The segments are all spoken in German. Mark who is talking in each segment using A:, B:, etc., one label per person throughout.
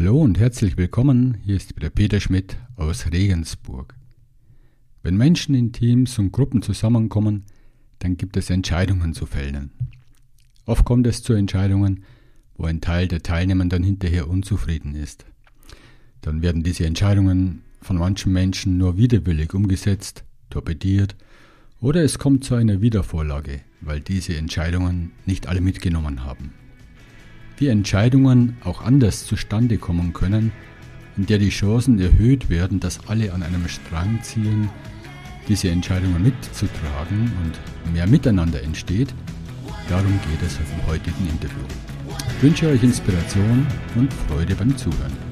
A: Hallo und herzlich willkommen. Hier ist wieder Peter Schmidt aus Regensburg. Wenn Menschen in Teams und Gruppen zusammenkommen, dann gibt es Entscheidungen zu fällen. Oft kommt es zu Entscheidungen, wo ein Teil der Teilnehmenden hinterher unzufrieden ist. Dann werden diese Entscheidungen von manchen Menschen nur widerwillig umgesetzt, torpediert oder es kommt zu einer Wiedervorlage, weil diese Entscheidungen nicht alle mitgenommen haben. Wie Entscheidungen auch anders zustande kommen können, in der die Chancen erhöht werden, dass alle an einem Strang ziehen, diese Entscheidungen mitzutragen und mehr Miteinander entsteht, darum geht es im heutigen Interview. Ich wünsche euch Inspiration und Freude beim Zuhören.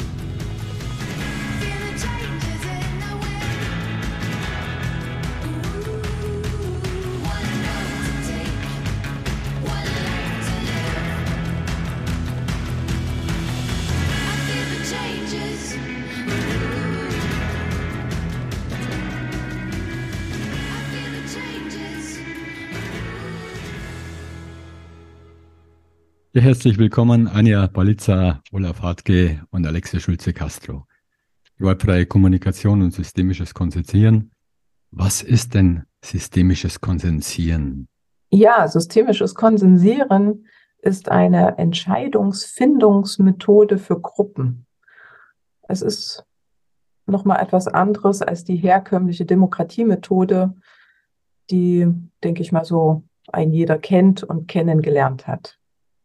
A: Herzlich willkommen, Anja Balitza, Olaf Hartke und Alexia Schulze-Castro. Gewaltfreie Kommunikation und systemisches Konsensieren. Was ist denn systemisches Konsensieren?
B: Ja, systemisches Konsensieren ist eine Entscheidungsfindungsmethode für Gruppen. Es ist nochmal etwas anderes als die herkömmliche Demokratiemethode, die, denke ich mal, so ein jeder kennt und kennengelernt hat.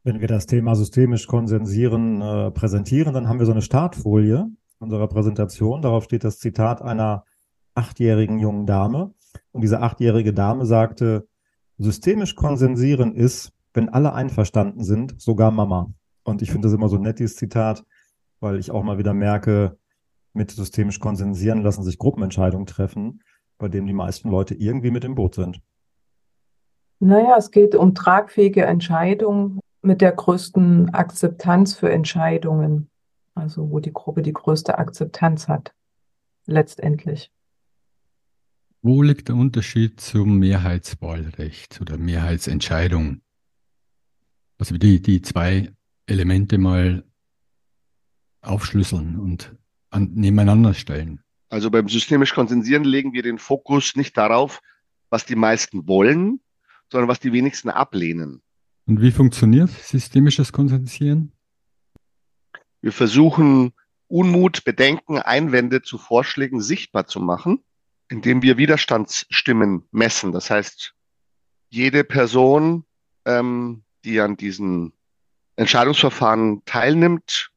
C: Wenn wir das Thema systemisch konsensieren äh, präsentieren, dann haben wir so eine Startfolie unserer Präsentation. Darauf steht das Zitat einer achtjährigen jungen Dame. Und diese achtjährige Dame sagte, systemisch konsensieren ist, wenn alle einverstanden sind, sogar Mama. Und ich finde das immer so ein nettes Zitat, weil ich auch mal wieder merke, mit systemisch konsensieren lassen sich Gruppenentscheidungen treffen, bei denen die meisten Leute irgendwie mit im Boot sind.
B: Naja, es geht um tragfähige Entscheidungen mit der größten Akzeptanz für Entscheidungen, also wo die Gruppe die größte Akzeptanz hat, letztendlich.
A: Wo liegt der Unterschied zum Mehrheitswahlrecht oder Mehrheitsentscheidung? Also die, die zwei Elemente mal aufschlüsseln und an, nebeneinander stellen.
D: Also beim systemisch Konsensieren legen wir den Fokus nicht darauf, was die meisten wollen, sondern was die wenigsten ablehnen.
A: Und wie funktioniert systemisches Konsensieren?
D: Wir versuchen, Unmut, Bedenken, Einwände zu Vorschlägen sichtbar zu machen, indem wir Widerstandsstimmen messen. Das heißt, jede Person, ähm, die an diesen Entscheidungsverfahren teilnimmt,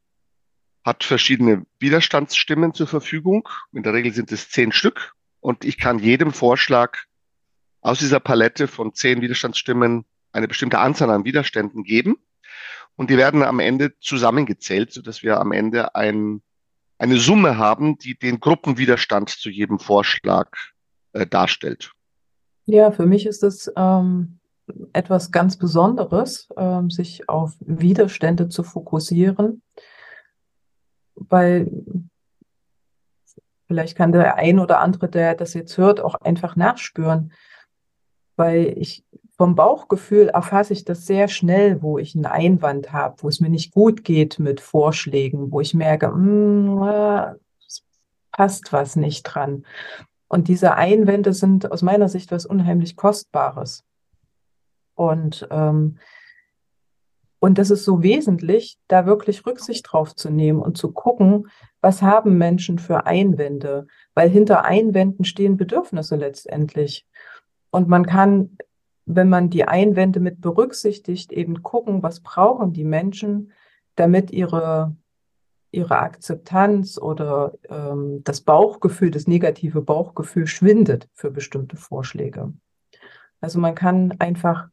D: hat verschiedene Widerstandsstimmen zur Verfügung. In der Regel sind es zehn Stück. Und ich kann jedem Vorschlag aus dieser Palette von zehn Widerstandsstimmen eine bestimmte Anzahl an Widerständen geben. Und die werden am Ende zusammengezählt, sodass wir am Ende ein, eine Summe haben, die den Gruppenwiderstand zu jedem Vorschlag äh, darstellt.
B: Ja, für mich ist es ähm, etwas ganz Besonderes, ähm, sich auf Widerstände zu fokussieren, weil vielleicht kann der ein oder andere, der das jetzt hört, auch einfach nachspüren, weil ich vom Bauchgefühl erfasse ich das sehr schnell, wo ich einen Einwand habe, wo es mir nicht gut geht mit Vorschlägen, wo ich merke, mh, hm, passt was nicht dran. Und diese Einwände sind aus meiner Sicht was unheimlich Kostbares. Und, ähm, und das ist so wesentlich, da wirklich Rücksicht drauf zu nehmen und zu gucken, was haben Menschen für Einwände, weil hinter Einwänden stehen Bedürfnisse letztendlich. Und man kann wenn man die Einwände mit berücksichtigt, eben gucken, was brauchen die Menschen, damit ihre, ihre Akzeptanz oder ähm, das Bauchgefühl, das negative Bauchgefühl schwindet für bestimmte Vorschläge. Also man kann einfach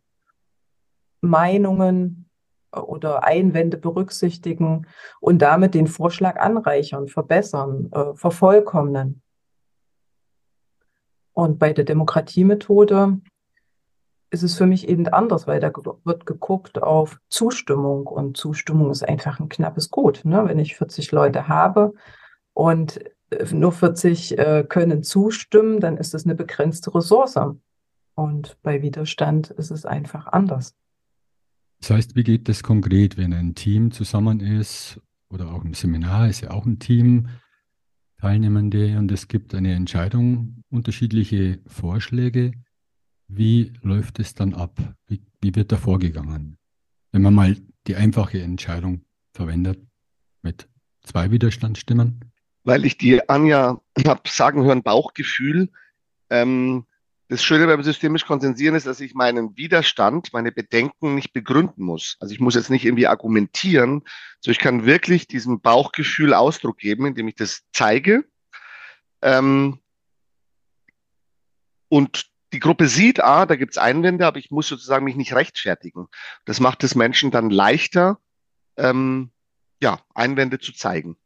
B: Meinungen oder Einwände berücksichtigen und damit den Vorschlag anreichern, verbessern, äh, vervollkommnen. Und bei der Demokratiemethode ist es für mich eben anders, weil da wird geguckt auf Zustimmung und Zustimmung ist einfach ein knappes Gut. Ne? Wenn ich 40 Leute habe und äh, nur 40 äh, können zustimmen, dann ist das eine begrenzte Ressource. Und bei Widerstand ist es einfach anders.
A: Das heißt, wie geht das konkret, wenn ein Team zusammen ist oder auch im Seminar ist ja auch ein Team Teilnehmende und es gibt eine Entscheidung, unterschiedliche Vorschläge. Wie läuft es dann ab? Wie, wie wird da vorgegangen? Wenn man mal die einfache Entscheidung verwendet mit zwei Widerstandsstimmen?
D: Weil ich die Anja habe sagen hören, Bauchgefühl. Ähm, das Schöne beim systemisch Konsensieren ist, dass ich meinen Widerstand, meine Bedenken nicht begründen muss. Also ich muss jetzt nicht irgendwie argumentieren, so ich kann wirklich diesem Bauchgefühl Ausdruck geben, indem ich das zeige. Ähm, und die Gruppe sieht, ah, da gibt's Einwände, aber ich muss sozusagen mich nicht rechtfertigen. Das macht es Menschen dann leichter, ähm, ja, Einwände zu zeigen.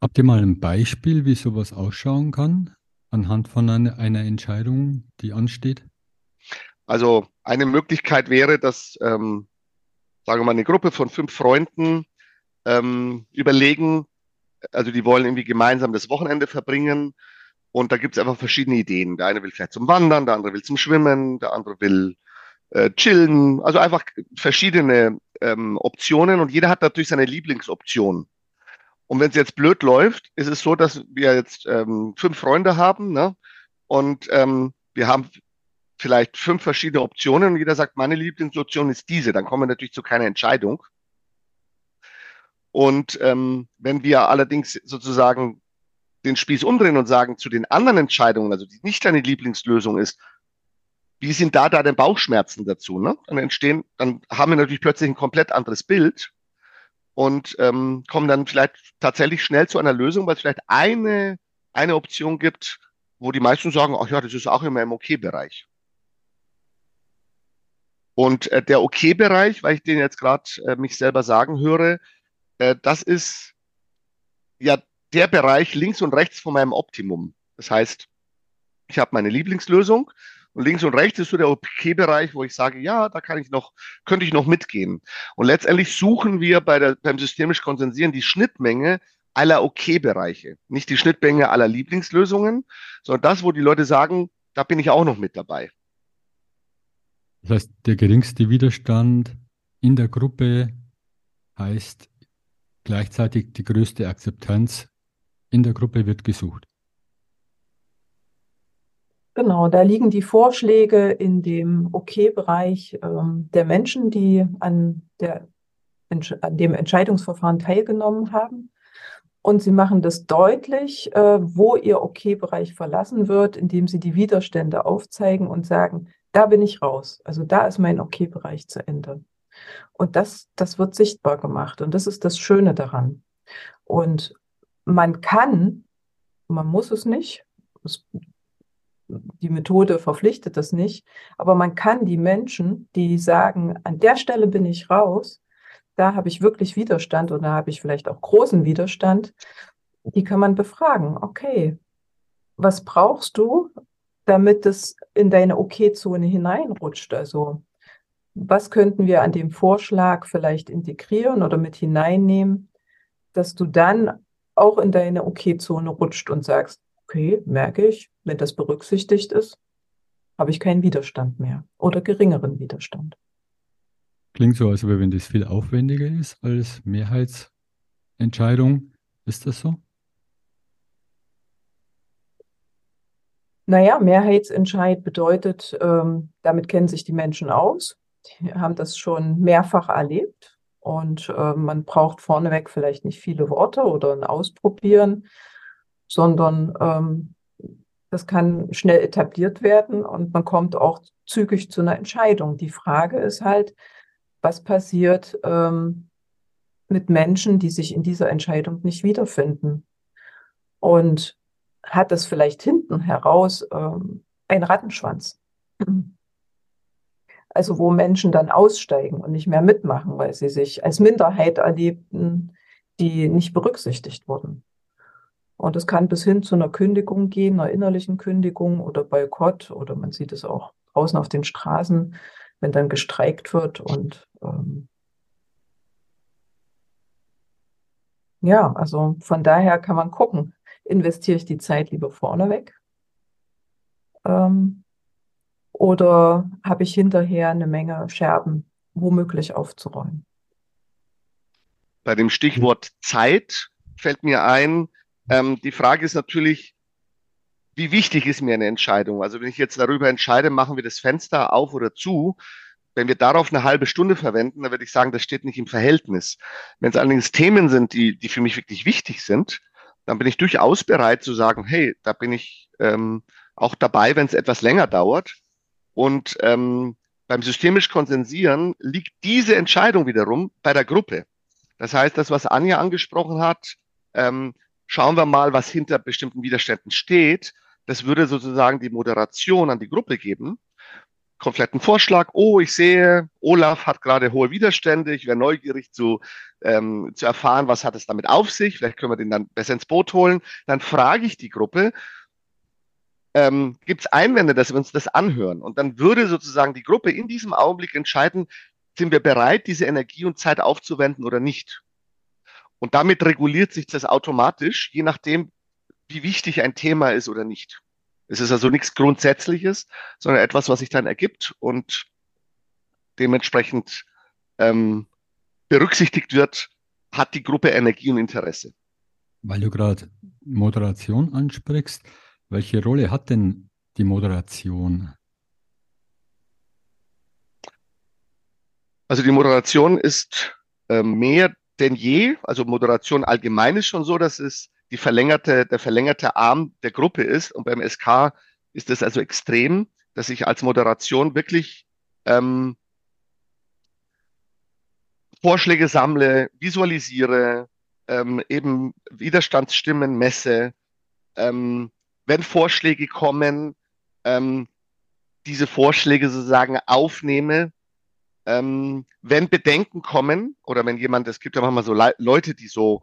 A: Habt ihr mal ein Beispiel, wie sowas ausschauen kann? anhand von einer, einer Entscheidung, die ansteht?
D: Also eine Möglichkeit wäre, dass, ähm, sagen wir mal, eine Gruppe von fünf Freunden ähm, überlegen, also die wollen irgendwie gemeinsam das Wochenende verbringen und da gibt es einfach verschiedene Ideen. Der eine will vielleicht zum Wandern, der andere will zum Schwimmen, der andere will äh, chillen, also einfach verschiedene ähm, Optionen und jeder hat natürlich seine Lieblingsoption. Und wenn es jetzt blöd läuft, ist es so, dass wir jetzt ähm, fünf Freunde haben, ne? Und ähm, wir haben vielleicht fünf verschiedene Optionen und jeder sagt, meine Lieblingsoption ist diese. Dann kommen wir natürlich zu keiner Entscheidung. Und ähm, wenn wir allerdings sozusagen den Spieß umdrehen und sagen zu den anderen Entscheidungen, also die nicht deine Lieblingslösung ist, wie sind da da denn Bauchschmerzen dazu? Ne? Dann entstehen, dann haben wir natürlich plötzlich ein komplett anderes Bild und ähm, kommen dann vielleicht tatsächlich schnell zu einer Lösung, weil es vielleicht eine, eine Option gibt, wo die meisten sagen, ach ja, das ist auch immer im Okay-Bereich. Und äh, der Okay-Bereich, weil ich den jetzt gerade äh, mich selber sagen höre, äh, das ist ja der Bereich links und rechts von meinem Optimum. Das heißt, ich habe meine Lieblingslösung und links und rechts ist so der OK-Bereich, wo ich sage, ja, da kann ich noch, könnte ich noch mitgehen. Und letztendlich suchen wir bei der, beim systemisch Konsensieren die Schnittmenge aller OK-Bereiche. Nicht die Schnittmenge aller Lieblingslösungen, sondern das, wo die Leute sagen, da bin ich auch noch mit dabei.
A: Das heißt, der geringste Widerstand in der Gruppe heißt gleichzeitig die größte Akzeptanz in der Gruppe wird gesucht.
B: Genau, da liegen die Vorschläge in dem Okay-Bereich ähm, der Menschen, die an, der, an dem Entscheidungsverfahren teilgenommen haben. Und sie machen das deutlich, äh, wo ihr Okay-Bereich verlassen wird, indem sie die Widerstände aufzeigen und sagen, da bin ich raus. Also da ist mein Okay-Bereich zu Ende. Und das, das wird sichtbar gemacht. Und das ist das Schöne daran. Und man kann, man muss es nicht, es die Methode verpflichtet das nicht, aber man kann die Menschen, die sagen, an der Stelle bin ich raus, da habe ich wirklich Widerstand oder habe ich vielleicht auch großen Widerstand, die kann man befragen. Okay, was brauchst du, damit es in deine OK-Zone hineinrutscht? Also was könnten wir an dem Vorschlag vielleicht integrieren oder mit hineinnehmen, dass du dann auch in deine OK-Zone rutscht und sagst, okay, merke ich, wenn das berücksichtigt ist, habe ich keinen Widerstand mehr oder geringeren Widerstand.
A: Klingt so, als wenn das viel aufwendiger ist als Mehrheitsentscheidung. Ist das so?
B: Naja, Mehrheitsentscheid bedeutet, ähm, damit kennen sich die Menschen aus. Die haben das schon mehrfach erlebt und äh, man braucht vorneweg vielleicht nicht viele Worte oder ein Ausprobieren sondern ähm, das kann schnell etabliert werden und man kommt auch zügig zu einer Entscheidung. Die Frage ist halt, was passiert ähm, mit Menschen, die sich in dieser Entscheidung nicht wiederfinden? Und hat das vielleicht hinten heraus ähm, einen Rattenschwanz? Also wo Menschen dann aussteigen und nicht mehr mitmachen, weil sie sich als Minderheit erlebten, die nicht berücksichtigt wurden. Und es kann bis hin zu einer Kündigung gehen, einer innerlichen Kündigung oder Boykott oder man sieht es auch draußen auf den Straßen, wenn dann gestreikt wird und ähm, ja, also von daher kann man gucken, investiere ich die Zeit lieber vorneweg ähm, oder habe ich hinterher eine Menge Scherben womöglich aufzuräumen.
D: Bei dem Stichwort Zeit fällt mir ein, ähm, die Frage ist natürlich, wie wichtig ist mir eine Entscheidung? Also wenn ich jetzt darüber entscheide, machen wir das Fenster auf oder zu, wenn wir darauf eine halbe Stunde verwenden, dann würde ich sagen, das steht nicht im Verhältnis. Wenn es allerdings Themen sind, die, die für mich wirklich wichtig sind, dann bin ich durchaus bereit zu sagen, hey, da bin ich ähm, auch dabei, wenn es etwas länger dauert. Und ähm, beim systemisch Konsensieren liegt diese Entscheidung wiederum bei der Gruppe. Das heißt, das, was Anja angesprochen hat, ähm, schauen wir mal, was hinter bestimmten Widerständen steht. Das würde sozusagen die Moderation an die Gruppe geben. Kompletten Vorschlag. Oh, ich sehe, Olaf hat gerade hohe Widerstände. Ich wäre neugierig zu, ähm, zu erfahren, was hat es damit auf sich. Vielleicht können wir den dann besser ins Boot holen. Dann frage ich die Gruppe ähm, gibt es Einwände, dass wir uns das anhören. Und dann würde sozusagen die Gruppe in diesem Augenblick entscheiden, sind wir bereit, diese Energie und Zeit aufzuwenden oder nicht. Und damit reguliert sich das automatisch, je nachdem, wie wichtig ein Thema ist oder nicht. Es ist also nichts Grundsätzliches, sondern etwas, was sich dann ergibt und dementsprechend ähm, berücksichtigt wird, hat die Gruppe Energie und Interesse.
A: Weil du gerade Moderation ansprichst, welche Rolle hat denn die Moderation?
D: Also die Moderation ist äh, mehr denn je, also Moderation allgemein ist schon so, dass es die verlängerte, der verlängerte Arm der Gruppe ist. Und beim SK ist es also extrem, dass ich als Moderation wirklich ähm, Vorschläge sammle, visualisiere, ähm, eben Widerstandsstimmen messe, ähm, wenn Vorschläge kommen, ähm, diese Vorschläge sozusagen aufnehme. Ähm, wenn Bedenken kommen oder wenn jemand, es gibt ja manchmal so Le Leute, die so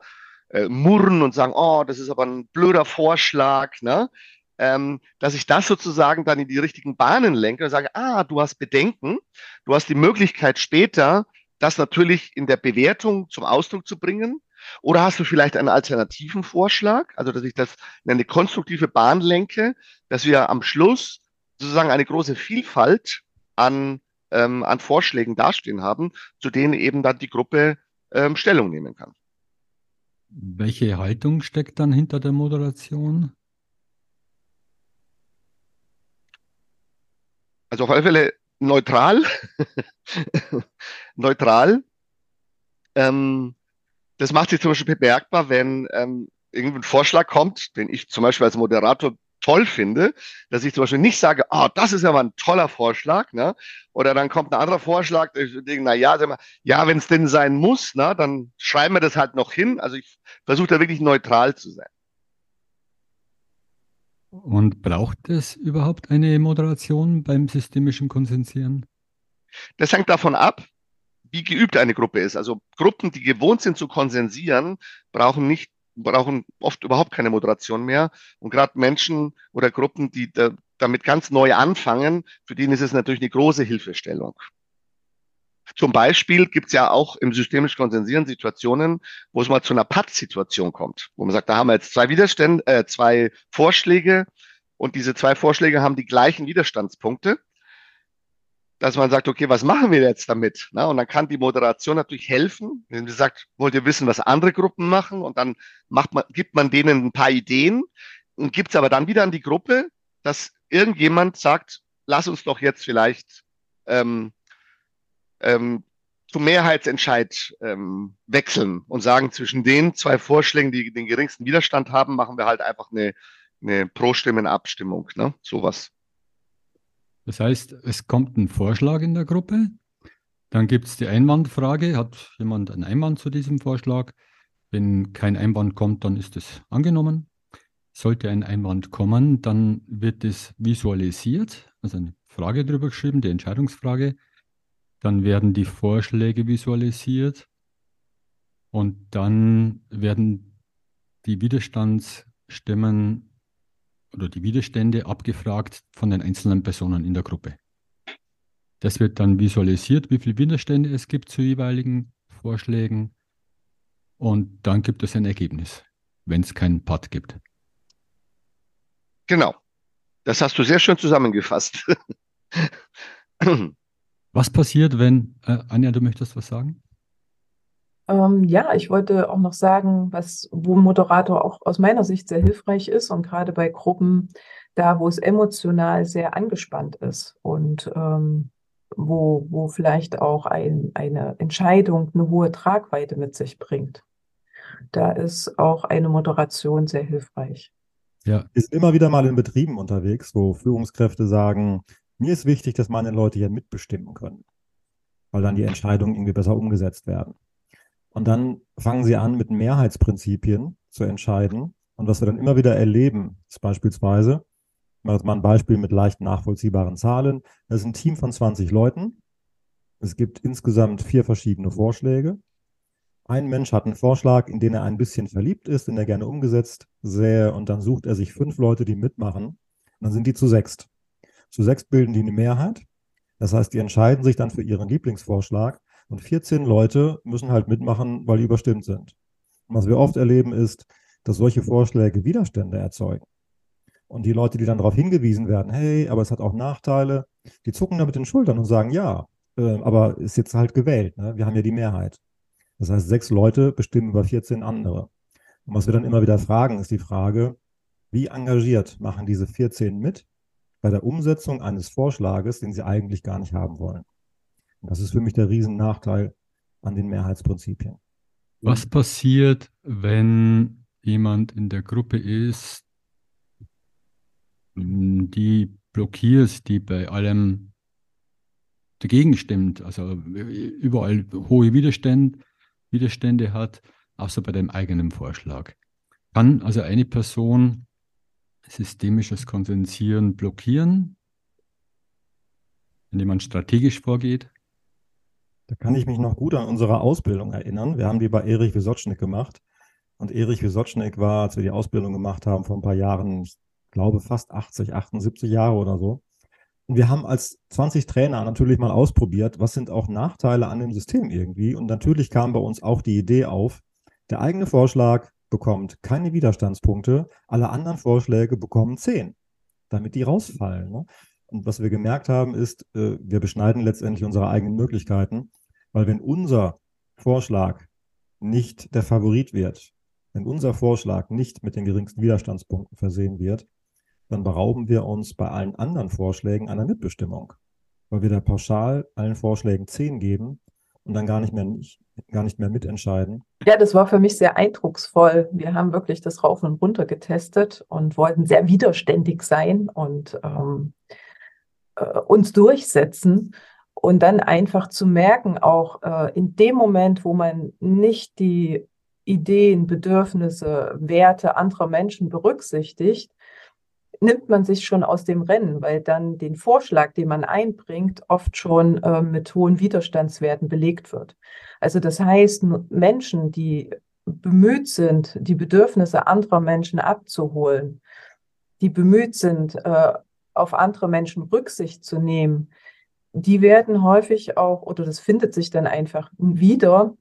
D: äh, murren und sagen, oh, das ist aber ein blöder Vorschlag, ne? Ähm, dass ich das sozusagen dann in die richtigen Bahnen lenke und sage, ah, du hast Bedenken, du hast die Möglichkeit später, das natürlich in der Bewertung zum Ausdruck zu bringen. Oder hast du vielleicht einen alternativen Vorschlag, also dass ich das in eine konstruktive Bahn lenke, dass wir am Schluss sozusagen eine große Vielfalt an, ähm, an Vorschlägen dastehen haben, zu denen eben dann die Gruppe ähm, Stellung nehmen kann.
A: Welche Haltung steckt dann hinter der Moderation?
D: Also auf alle Fälle neutral. neutral. Ähm, das macht sich zum Beispiel bemerkbar, wenn ähm, irgendein Vorschlag kommt, den ich zum Beispiel als Moderator toll finde, dass ich zum Beispiel nicht sage, oh, das ist ja mal ein toller Vorschlag, ne? Oder dann kommt ein anderer Vorschlag, ich denke, na ja, ja, wenn es denn sein muss, ne, dann schreiben wir das halt noch hin. Also ich versuche da wirklich neutral zu sein.
A: Und braucht es überhaupt eine Moderation beim systemischen Konsensieren?
D: Das hängt davon ab, wie geübt eine Gruppe ist. Also Gruppen, die gewohnt sind zu konsensieren, brauchen nicht, brauchen oft überhaupt keine Moderation mehr. Und gerade Menschen oder Gruppen, die da, damit ganz neu anfangen, für die ist es natürlich eine große Hilfestellung. Zum Beispiel gibt es ja auch im systemisch Konsensieren Situationen, wo es mal zu einer Patt-Situation kommt, wo man sagt, da haben wir jetzt zwei Widerstände, äh, zwei Vorschläge und diese zwei Vorschläge haben die gleichen Widerstandspunkte dass man sagt, okay, was machen wir jetzt damit? Na, und dann kann die Moderation natürlich helfen, wenn sie sagt, wollt ihr wissen, was andere Gruppen machen? Und dann macht man, gibt man denen ein paar Ideen und gibt es aber dann wieder an die Gruppe, dass irgendjemand sagt, lass uns doch jetzt vielleicht ähm, ähm, zum Mehrheitsentscheid ähm, wechseln und sagen, zwischen den zwei Vorschlägen, die den geringsten Widerstand haben, machen wir halt einfach eine, eine Pro-Stimmen-Abstimmung, ne? Sowas.
A: Das heißt, es kommt ein Vorschlag in der Gruppe, dann gibt es die Einwandfrage, hat jemand einen Einwand zu diesem Vorschlag? Wenn kein Einwand kommt, dann ist es angenommen. Sollte ein Einwand kommen, dann wird es visualisiert, also eine Frage drüber geschrieben, die Entscheidungsfrage. Dann werden die Vorschläge visualisiert und dann werden die Widerstandsstimmen oder die Widerstände abgefragt von den einzelnen Personen in der Gruppe. Das wird dann visualisiert, wie viele Widerstände es gibt zu jeweiligen Vorschlägen. Und dann gibt es ein Ergebnis, wenn es keinen Pad gibt.
D: Genau. Das hast du sehr schön zusammengefasst.
A: was passiert, wenn, äh, Anja, du möchtest was sagen?
B: Ähm, ja, ich wollte auch noch sagen, was, wo Moderator auch aus meiner Sicht sehr hilfreich ist und gerade bei Gruppen, da wo es emotional sehr angespannt ist und ähm, wo, wo vielleicht auch ein, eine Entscheidung eine hohe Tragweite mit sich bringt. Da ist auch eine Moderation sehr hilfreich.
C: Ja. Ist immer wieder mal in Betrieben unterwegs, wo Führungskräfte sagen, mir ist wichtig, dass meine Leute hier mitbestimmen können, weil dann die Entscheidungen irgendwie besser umgesetzt werden. Und dann fangen sie an, mit Mehrheitsprinzipien zu entscheiden. Und was wir dann immer wieder erleben, ist beispielsweise, mal ein Beispiel mit leicht nachvollziehbaren Zahlen. Das ist ein Team von 20 Leuten. Es gibt insgesamt vier verschiedene Vorschläge. Ein Mensch hat einen Vorschlag, in den er ein bisschen verliebt ist, den er gerne umgesetzt sähe, und dann sucht er sich fünf Leute, die mitmachen. Und dann sind die zu sechst. Zu sechs bilden die eine Mehrheit. Das heißt, die entscheiden sich dann für ihren Lieblingsvorschlag und 14 Leute müssen halt mitmachen, weil die überstimmt sind. Und was wir oft erleben ist, dass solche Vorschläge Widerstände erzeugen. Und die Leute, die dann darauf hingewiesen werden, hey, aber es hat auch Nachteile, die zucken da mit den Schultern und sagen, ja, äh, aber ist jetzt halt gewählt, ne? wir haben ja die Mehrheit. Das heißt, sechs Leute bestimmen über 14 andere. Und was wir dann immer wieder fragen, ist die Frage, wie engagiert machen diese 14 mit bei der Umsetzung eines Vorschlages, den sie eigentlich gar nicht haben wollen? Das ist für mich der Riesennachteil an den Mehrheitsprinzipien.
A: Was passiert, wenn jemand in der Gruppe ist, die blockiert, die bei allem dagegen stimmt, also überall hohe Widerstände, Widerstände hat, außer bei dem eigenen Vorschlag. Kann also eine Person systemisches Konsensieren blockieren, wenn jemand strategisch vorgeht?
C: Da kann ich mich noch gut an unsere Ausbildung erinnern. Wir haben die bei Erich Wisocznik gemacht. Und Erich Wisocznik war, als wir die Ausbildung gemacht haben, vor ein paar Jahren, ich glaube fast 80, 78 Jahre oder so. Und wir haben als 20 Trainer natürlich mal ausprobiert, was sind auch Nachteile an dem System irgendwie. Und natürlich kam bei uns auch die Idee auf, der eigene Vorschlag bekommt keine Widerstandspunkte, alle anderen Vorschläge bekommen 10, damit die rausfallen. Ne? Und was wir gemerkt haben, ist, äh, wir beschneiden letztendlich unsere eigenen Möglichkeiten, weil wenn unser Vorschlag nicht der Favorit wird, wenn unser Vorschlag nicht mit den geringsten Widerstandspunkten versehen wird, dann berauben wir uns bei allen anderen Vorschlägen einer Mitbestimmung, weil wir da pauschal allen Vorschlägen 10 geben und dann gar nicht mehr, nicht, gar nicht mehr mitentscheiden.
B: Ja, das war für mich sehr eindrucksvoll. Wir haben wirklich das rauf und runter getestet und wollten sehr widerständig sein und ähm, äh, uns durchsetzen. Und dann einfach zu merken, auch äh, in dem Moment, wo man nicht die Ideen, Bedürfnisse, Werte anderer Menschen berücksichtigt, nimmt man sich schon aus dem Rennen, weil dann den Vorschlag, den man einbringt, oft schon äh, mit hohen Widerstandswerten belegt wird. Also das heißt, Menschen, die bemüht sind, die Bedürfnisse anderer Menschen abzuholen, die bemüht sind, äh, auf andere Menschen Rücksicht zu nehmen, die werden häufig auch, oder das findet sich dann einfach wieder,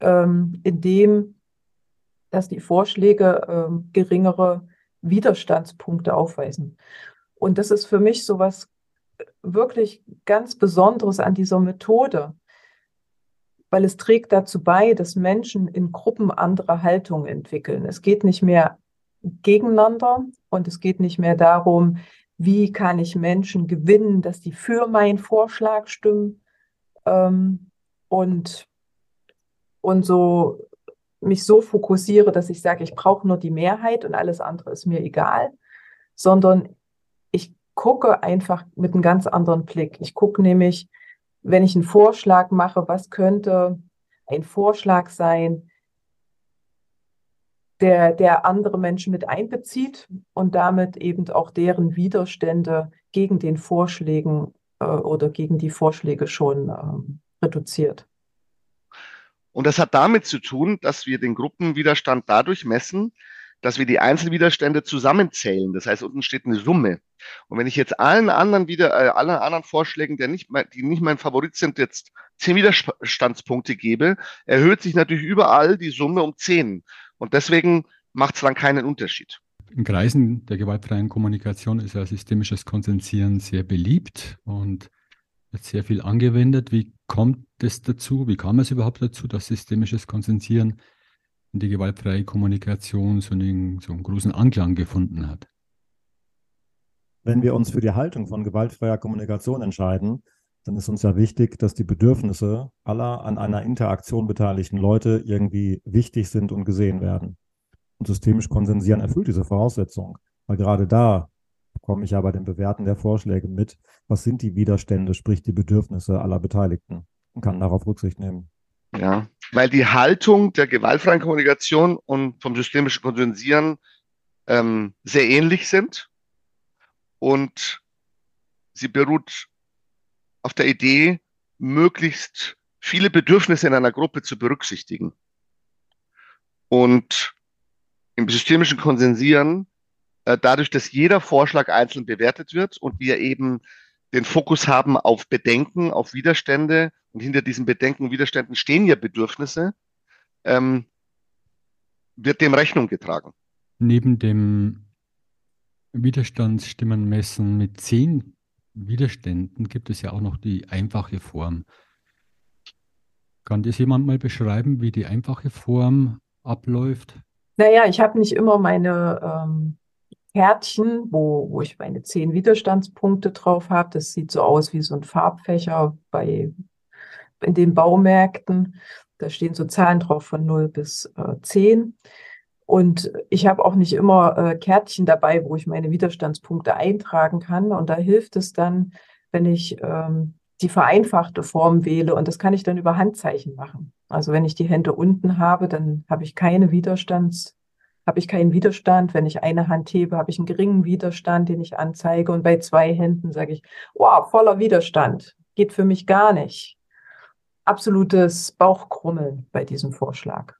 B: ähm, indem, dass die Vorschläge ähm, geringere Widerstandspunkte aufweisen. Und das ist für mich so was wirklich ganz Besonderes an dieser Methode, weil es trägt dazu bei, dass Menschen in Gruppen andere Haltungen entwickeln. Es geht nicht mehr gegeneinander und es geht nicht mehr darum, wie kann ich Menschen gewinnen, dass die für meinen Vorschlag stimmen ähm, und, und so mich so fokussiere, dass ich sage, ich brauche nur die Mehrheit und alles andere ist mir egal, sondern ich gucke einfach mit einem ganz anderen Blick. Ich gucke nämlich, wenn ich einen Vorschlag mache, was könnte ein Vorschlag sein, der, der andere Menschen mit einbezieht und damit eben auch deren Widerstände gegen den Vorschlägen äh, oder gegen die Vorschläge schon äh, reduziert.
D: Und das hat damit zu tun, dass wir den Gruppenwiderstand dadurch messen, dass wir die Einzelwiderstände zusammenzählen. Das heißt, unten steht eine Summe. Und wenn ich jetzt allen anderen wieder, äh, allen anderen Vorschlägen, der nicht, die nicht mein Favorit sind, jetzt zehn Widerstandspunkte gebe, erhöht sich natürlich überall die Summe um zehn. Und deswegen macht es dann keinen Unterschied.
A: In Kreisen der gewaltfreien Kommunikation ist ja systemisches Konsensieren sehr beliebt und wird sehr viel angewendet. Wie kommt es dazu? Wie kam es überhaupt dazu, dass systemisches Konsensieren in die gewaltfreie Kommunikation so einen, so einen großen Anklang gefunden hat?
C: Wenn wir uns für die Haltung von gewaltfreier Kommunikation entscheiden, dann ist uns ja wichtig, dass die Bedürfnisse aller an einer Interaktion beteiligten Leute irgendwie wichtig sind und gesehen werden. Und systemisch konsensieren erfüllt diese Voraussetzung, weil gerade da komme ich ja bei dem Bewerten der Vorschläge mit, was sind die Widerstände, sprich die Bedürfnisse aller Beteiligten und kann darauf Rücksicht nehmen.
D: Ja, weil die Haltung der gewaltfreien Kommunikation und vom systemischen Konsensieren ähm, sehr ähnlich sind und sie beruht auf der Idee, möglichst viele Bedürfnisse in einer Gruppe zu berücksichtigen. Und im systemischen Konsensieren, äh, dadurch, dass jeder Vorschlag einzeln bewertet wird und wir eben den Fokus haben auf Bedenken, auf Widerstände und hinter diesen Bedenken und Widerständen stehen ja Bedürfnisse, ähm, wird dem Rechnung getragen.
A: Neben dem Widerstandsstimmenmessen mit zehn Widerständen gibt es ja auch noch die einfache Form. Kann das jemand mal beschreiben, wie die einfache Form abläuft?
B: Naja, ich habe nicht immer meine ähm, Kärtchen, wo, wo ich meine zehn Widerstandspunkte drauf habe. Das sieht so aus wie so ein Farbfächer bei in den Baumärkten. Da stehen so Zahlen drauf von 0 bis äh, 10. Und ich habe auch nicht immer äh, Kärtchen dabei, wo ich meine Widerstandspunkte eintragen kann. Und da hilft es dann, wenn ich ähm, die vereinfachte Form wähle. Und das kann ich dann über Handzeichen machen. Also wenn ich die Hände unten habe, dann habe ich keine Widerstands, habe ich keinen Widerstand. Wenn ich eine Hand hebe, habe ich einen geringen Widerstand, den ich anzeige. Und bei zwei Händen sage ich, wow, voller Widerstand. Geht für mich gar nicht. Absolutes Bauchkrummeln bei diesem Vorschlag.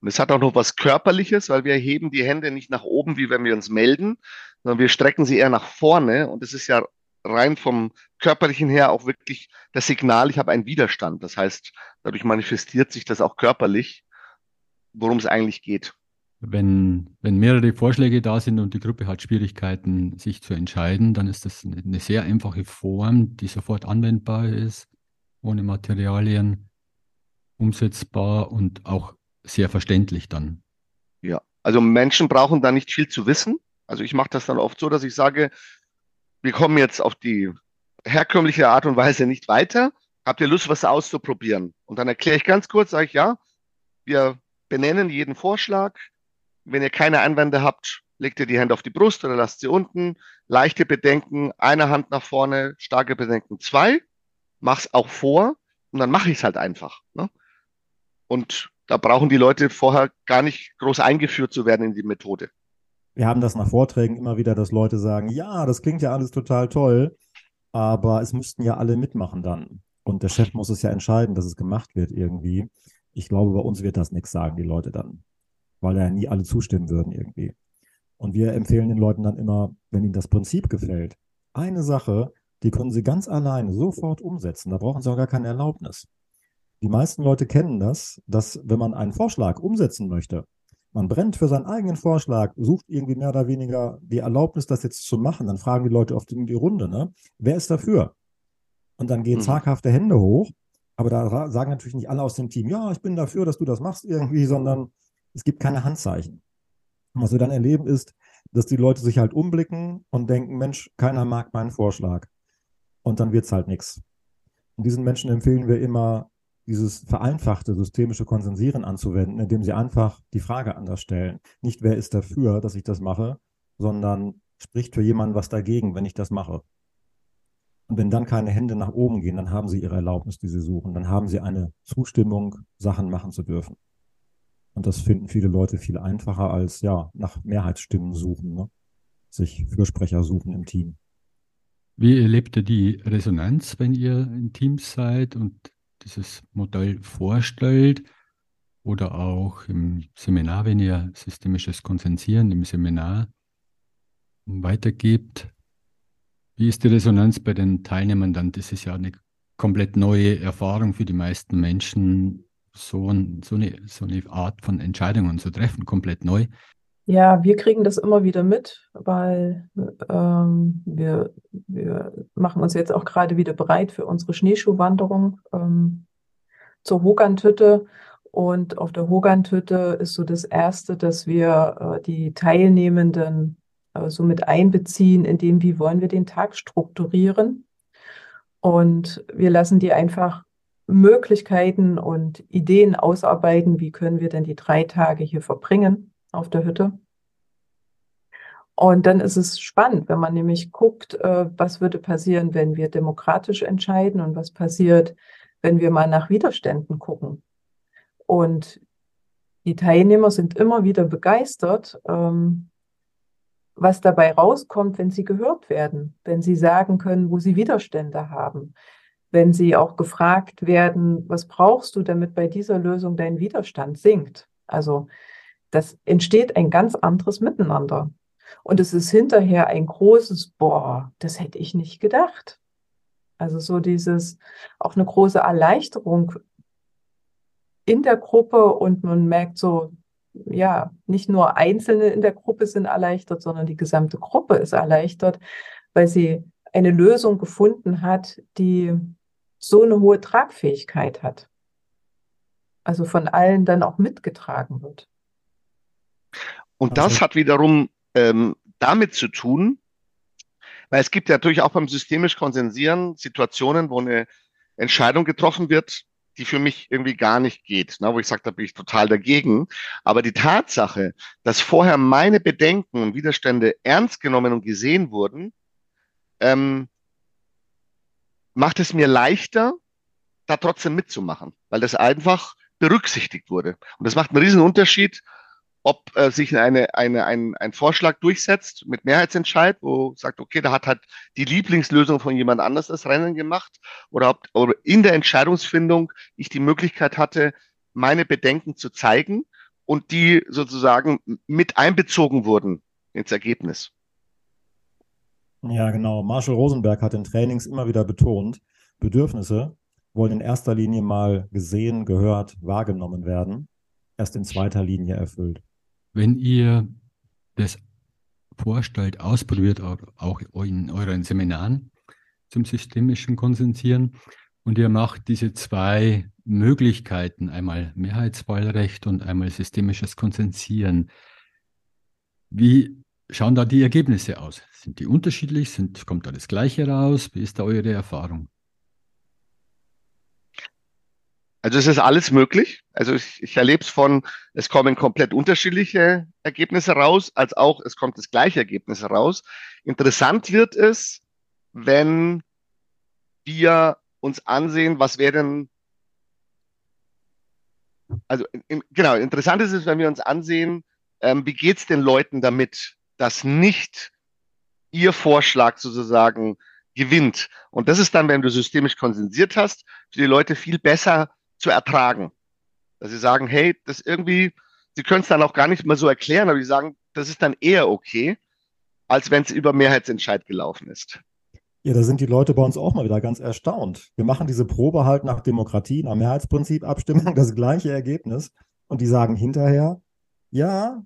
D: Und es hat auch noch was Körperliches, weil wir heben die Hände nicht nach oben, wie wenn wir uns melden, sondern wir strecken sie eher nach vorne. Und es ist ja rein vom körperlichen her auch wirklich das Signal, ich habe einen Widerstand. Das heißt, dadurch manifestiert sich das auch körperlich, worum es eigentlich geht.
A: Wenn, wenn mehrere Vorschläge da sind und die Gruppe hat Schwierigkeiten, sich zu entscheiden, dann ist das eine sehr einfache Form, die sofort anwendbar ist, ohne Materialien, umsetzbar und auch sehr verständlich dann.
D: Ja, also Menschen brauchen da nicht viel zu wissen. Also ich mache das dann oft so, dass ich sage, wir kommen jetzt auf die herkömmliche Art und Weise nicht weiter. Habt ihr Lust, was auszuprobieren? Und dann erkläre ich ganz kurz, sage ich, ja, wir benennen jeden Vorschlag. Wenn ihr keine Einwände habt, legt ihr die Hände auf die Brust oder lasst sie unten. Leichte Bedenken, eine Hand nach vorne, starke Bedenken, zwei. Mach's auch vor und dann mache ich es halt einfach. Ne? Und da brauchen die Leute vorher gar nicht groß eingeführt zu werden in die Methode.
C: Wir haben das nach Vorträgen immer wieder, dass Leute sagen, ja, das klingt ja alles total toll, aber es müssten ja alle mitmachen dann. Und der Chef muss es ja entscheiden, dass es gemacht wird irgendwie. Ich glaube, bei uns wird das nichts sagen, die Leute dann, weil ja nie alle zustimmen würden irgendwie. Und wir empfehlen den Leuten dann immer, wenn ihnen das Prinzip gefällt, eine Sache, die können sie ganz alleine sofort umsetzen. Da brauchen sie auch gar keine Erlaubnis. Die meisten Leute kennen das, dass wenn man einen Vorschlag umsetzen möchte, man brennt für seinen eigenen Vorschlag, sucht irgendwie mehr oder weniger die Erlaubnis, das jetzt zu machen, dann fragen die Leute oft in die Runde, ne? Wer ist dafür? Und dann gehen mhm. zaghafte Hände hoch, aber da sagen natürlich nicht alle aus dem Team, ja, ich bin dafür, dass du das machst irgendwie, sondern es gibt keine Handzeichen. Und was wir dann erleben ist, dass die Leute sich halt umblicken und denken, Mensch, keiner mag meinen Vorschlag. Und dann wird es halt nichts. Und diesen Menschen empfehlen wir immer, dieses vereinfachte systemische Konsensieren anzuwenden, indem sie einfach die Frage anders stellen. Nicht, wer ist dafür, dass ich das mache, sondern spricht für jemanden was dagegen, wenn ich das mache. Und wenn dann keine Hände nach oben gehen, dann haben sie ihre Erlaubnis, die sie suchen. Dann haben sie eine Zustimmung, Sachen machen zu dürfen. Und das finden viele Leute viel einfacher als ja nach Mehrheitsstimmen suchen, ne? sich Fürsprecher suchen im Team.
A: Wie erlebt ihr die Resonanz, wenn ihr in Teams seid und dieses Modell vorstellt oder auch im Seminar, wenn ihr systemisches Konsensieren im Seminar weitergibt. Wie ist die Resonanz bei den Teilnehmern dann? Das ist ja eine komplett neue Erfahrung für die meisten Menschen, so, ein, so, eine, so eine Art von Entscheidungen zu treffen, komplett neu.
B: Ja, wir kriegen das immer wieder mit, weil ähm, wir, wir machen uns jetzt auch gerade wieder bereit für unsere Schneeschuhwanderung ähm, zur Hogantütte. Und auf der Hogantütte ist so das Erste, dass wir äh, die Teilnehmenden äh, so mit einbeziehen, in dem, wie wollen wir den Tag strukturieren. Und wir lassen die einfach Möglichkeiten und Ideen ausarbeiten, wie können wir denn die drei Tage hier verbringen auf der Hütte. Und dann ist es spannend, wenn man nämlich guckt, äh, was würde passieren, wenn wir demokratisch entscheiden und was passiert, wenn wir mal nach Widerständen gucken. Und die Teilnehmer sind immer wieder begeistert, ähm, was dabei rauskommt, wenn sie gehört werden, wenn sie sagen können, wo sie Widerstände haben, wenn sie auch gefragt werden, was brauchst du, damit bei dieser Lösung dein Widerstand sinkt. Also das entsteht ein ganz anderes Miteinander. Und es ist hinterher ein großes, boah, das hätte ich nicht gedacht. Also so dieses, auch eine große Erleichterung in der Gruppe und man merkt so, ja, nicht nur Einzelne in der Gruppe sind erleichtert, sondern die gesamte Gruppe ist erleichtert, weil sie eine Lösung gefunden hat, die so eine hohe Tragfähigkeit hat. Also von allen dann auch mitgetragen wird.
D: Und das also, hat wiederum ähm, damit zu tun, weil es gibt ja natürlich auch beim systemisch Konsensieren Situationen, wo eine Entscheidung getroffen wird, die für mich irgendwie gar nicht geht, ne, wo ich sage, da bin ich total dagegen. Aber die Tatsache, dass vorher meine Bedenken und Widerstände ernst genommen und gesehen wurden, ähm, macht es mir leichter, da trotzdem mitzumachen, weil das einfach berücksichtigt wurde. Und das macht einen riesen Unterschied, ob äh, sich eine, eine, ein, ein Vorschlag durchsetzt mit Mehrheitsentscheid, wo sagt, okay, da hat halt die Lieblingslösung von jemand anders das Rennen gemacht, oder ob oder in der Entscheidungsfindung ich die Möglichkeit hatte, meine Bedenken zu zeigen und die sozusagen mit einbezogen wurden ins Ergebnis.
C: Ja, genau. Marshall Rosenberg hat in Trainings immer wieder betont, Bedürfnisse wollen in erster Linie mal gesehen, gehört, wahrgenommen werden, erst in zweiter Linie erfüllt.
A: Wenn ihr das vorstellt, ausprobiert, auch in euren Seminaren zum systemischen Konsensieren, und ihr macht diese zwei Möglichkeiten, einmal Mehrheitswahlrecht und einmal systemisches Konsensieren. Wie schauen da die Ergebnisse aus? Sind die unterschiedlich? Sind, kommt da das Gleiche raus? Wie ist da eure Erfahrung?
D: Also es ist alles möglich. Also ich, ich erlebe es von, es kommen komplett unterschiedliche Ergebnisse raus, als auch es kommt das gleiche Ergebnis raus. Interessant wird es, wenn wir uns ansehen, was wäre denn, also in, genau, interessant ist es, wenn wir uns ansehen, ähm, wie geht es den Leuten damit, dass nicht ihr Vorschlag sozusagen gewinnt. Und das ist dann, wenn du systemisch konsensiert hast, für die Leute viel besser zu ertragen. Dass sie sagen, hey, das irgendwie, sie können es dann auch gar nicht mehr so erklären, aber sie sagen, das ist dann eher okay, als wenn es über Mehrheitsentscheid gelaufen ist.
C: Ja, da sind die Leute bei uns auch mal wieder ganz erstaunt. Wir machen diese Probe halt nach Demokratie, nach Mehrheitsprinzip, Abstimmung, das gleiche Ergebnis. Und die sagen hinterher, ja,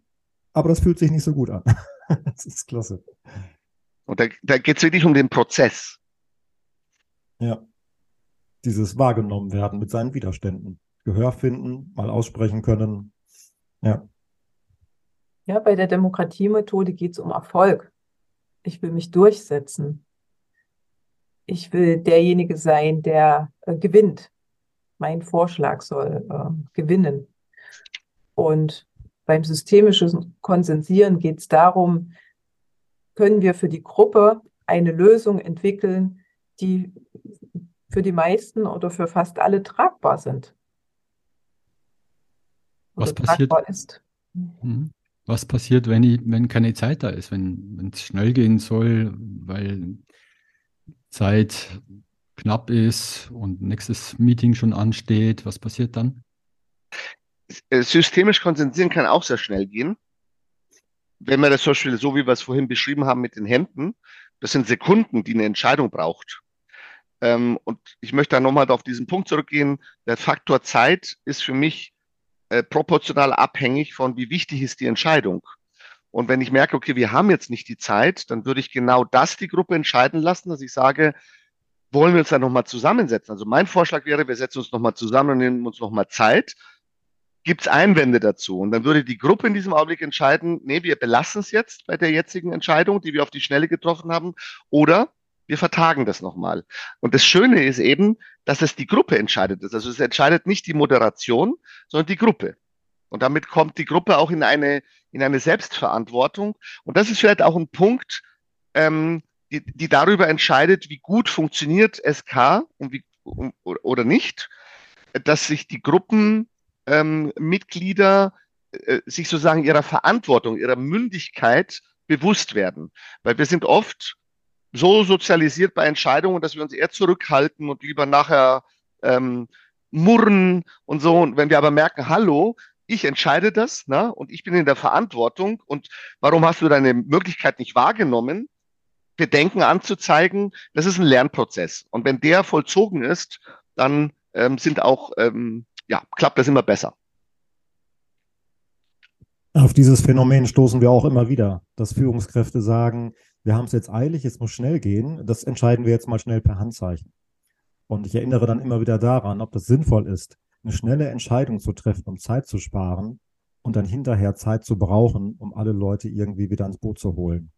C: aber das fühlt sich nicht so gut an. das ist klasse.
D: Und da, da geht es wirklich um den Prozess.
C: Ja dieses wahrgenommen werden mit seinen Widerständen. Gehör finden, mal aussprechen können. Ja.
B: Ja, bei der Demokratiemethode geht es um Erfolg. Ich will mich durchsetzen. Ich will derjenige sein, der äh, gewinnt. Mein Vorschlag soll äh, gewinnen. Und beim systemischen Konsensieren geht es darum, können wir für die Gruppe eine Lösung entwickeln, die für die meisten oder für fast alle tragbar sind.
A: Was passiert, ist. Mhm. was passiert, wenn, ich, wenn keine Zeit da ist, wenn es schnell gehen soll, weil Zeit knapp ist und nächstes Meeting schon ansteht? Was passiert dann?
D: Äh, systemisch konzentrieren kann auch sehr schnell gehen. Wenn man das zum Beispiel so, wie wir es vorhin beschrieben haben mit den Händen, das sind Sekunden, die eine Entscheidung braucht. Ähm, und ich möchte da nochmal auf diesen Punkt zurückgehen. Der Faktor Zeit ist für mich äh, proportional abhängig von, wie wichtig ist die Entscheidung. Und wenn ich merke, okay, wir haben jetzt nicht die Zeit, dann würde ich genau das die Gruppe entscheiden lassen, dass ich sage, wollen wir uns da nochmal zusammensetzen? Also mein Vorschlag wäre, wir setzen uns nochmal zusammen und nehmen uns nochmal Zeit. Gibt es Einwände dazu? Und dann würde die Gruppe in diesem Augenblick entscheiden, nee, wir belassen es jetzt bei der jetzigen Entscheidung, die wir auf die Schnelle getroffen haben, oder wir vertagen das nochmal. Und das Schöne ist eben, dass es die Gruppe entscheidet. Also es entscheidet nicht die Moderation, sondern die Gruppe. Und damit kommt die Gruppe auch in eine, in eine Selbstverantwortung. Und das ist vielleicht auch ein Punkt, ähm, die, die darüber entscheidet, wie gut funktioniert SK und wie, oder nicht, dass sich die Gruppenmitglieder ähm, äh, sich sozusagen ihrer Verantwortung, ihrer Mündigkeit bewusst werden. Weil wir sind oft so sozialisiert bei Entscheidungen, dass wir uns eher zurückhalten und lieber nachher ähm, murren und so. Und wenn wir aber merken, hallo, ich entscheide das, ne, und ich bin in der Verantwortung und warum hast du deine Möglichkeit nicht wahrgenommen? Bedenken anzuzeigen, das ist ein Lernprozess. Und wenn der vollzogen ist, dann ähm, sind auch, ähm, ja, klappt das immer besser.
C: Auf dieses Phänomen stoßen wir auch immer wieder, dass Führungskräfte sagen, wir haben es jetzt eilig, es muss schnell gehen, das entscheiden wir jetzt mal schnell per Handzeichen. Und ich erinnere dann immer wieder daran, ob das sinnvoll ist, eine schnelle Entscheidung zu treffen, um Zeit zu sparen und dann hinterher Zeit zu brauchen, um alle Leute irgendwie wieder ins Boot zu holen.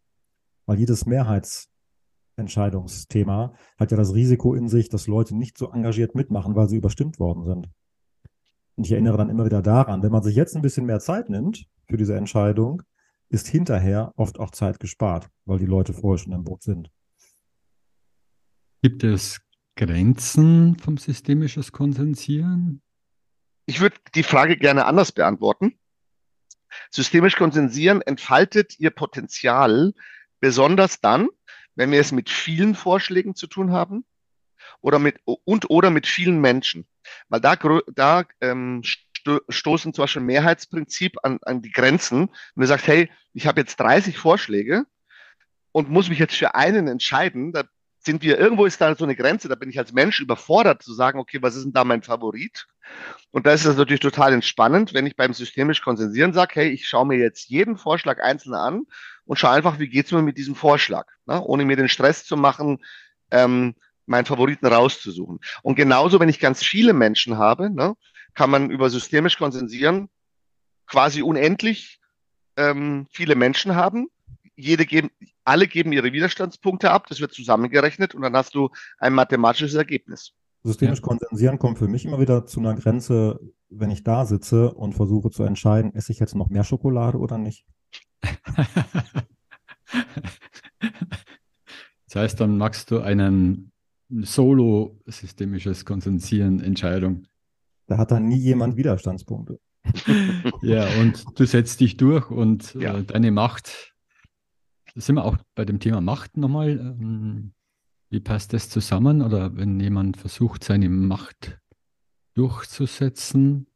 C: Weil jedes Mehrheitsentscheidungsthema hat ja das Risiko in sich, dass Leute nicht so engagiert mitmachen, weil sie überstimmt worden sind. Und ich erinnere dann immer wieder daran, wenn man sich jetzt ein bisschen mehr Zeit nimmt für diese Entscheidung, ist hinterher oft auch Zeit gespart, weil die Leute vorher schon im Boot sind.
A: Gibt es Grenzen vom systemisches Konsensieren?
D: Ich würde die Frage gerne anders beantworten. Systemisch Konsensieren entfaltet ihr Potenzial besonders dann, wenn wir es mit vielen Vorschlägen zu tun haben oder mit und oder mit vielen Menschen. Weil da, da ähm, stoßen zum Beispiel Mehrheitsprinzip an, an die Grenzen. Und du sagst, hey, ich habe jetzt 30 Vorschläge und muss mich jetzt für einen entscheiden, da sind wir, irgendwo ist da so eine Grenze, da bin ich als Mensch überfordert zu sagen, okay, was ist denn da mein Favorit? Und da ist es natürlich total entspannend, wenn ich beim systemisch Konsensieren sage, hey, ich schaue mir jetzt jeden Vorschlag einzeln an und schaue einfach, wie geht's mir mit diesem Vorschlag, ne? ohne mir den Stress zu machen, ähm, meinen Favoriten rauszusuchen. Und genauso, wenn ich ganz viele Menschen habe, ne, kann man über systemisch konsensieren quasi unendlich ähm, viele Menschen haben. Jede geben, alle geben ihre Widerstandspunkte ab, das wird zusammengerechnet und dann hast du ein mathematisches Ergebnis.
C: Systemisch ja. konsensieren kommt für mich immer wieder zu einer Grenze, wenn ich da sitze und versuche zu entscheiden, esse ich jetzt noch mehr Schokolade oder nicht.
A: das heißt, dann machst du einen Solo-systemisches Konsensieren Entscheidung.
C: Da hat dann nie jemand Widerstandspunkte.
A: ja, und du setzt dich durch und ja. äh, deine Macht, da sind wir auch bei dem Thema Macht nochmal. Ähm, wie passt das zusammen? Oder wenn jemand versucht, seine Macht durchzusetzen?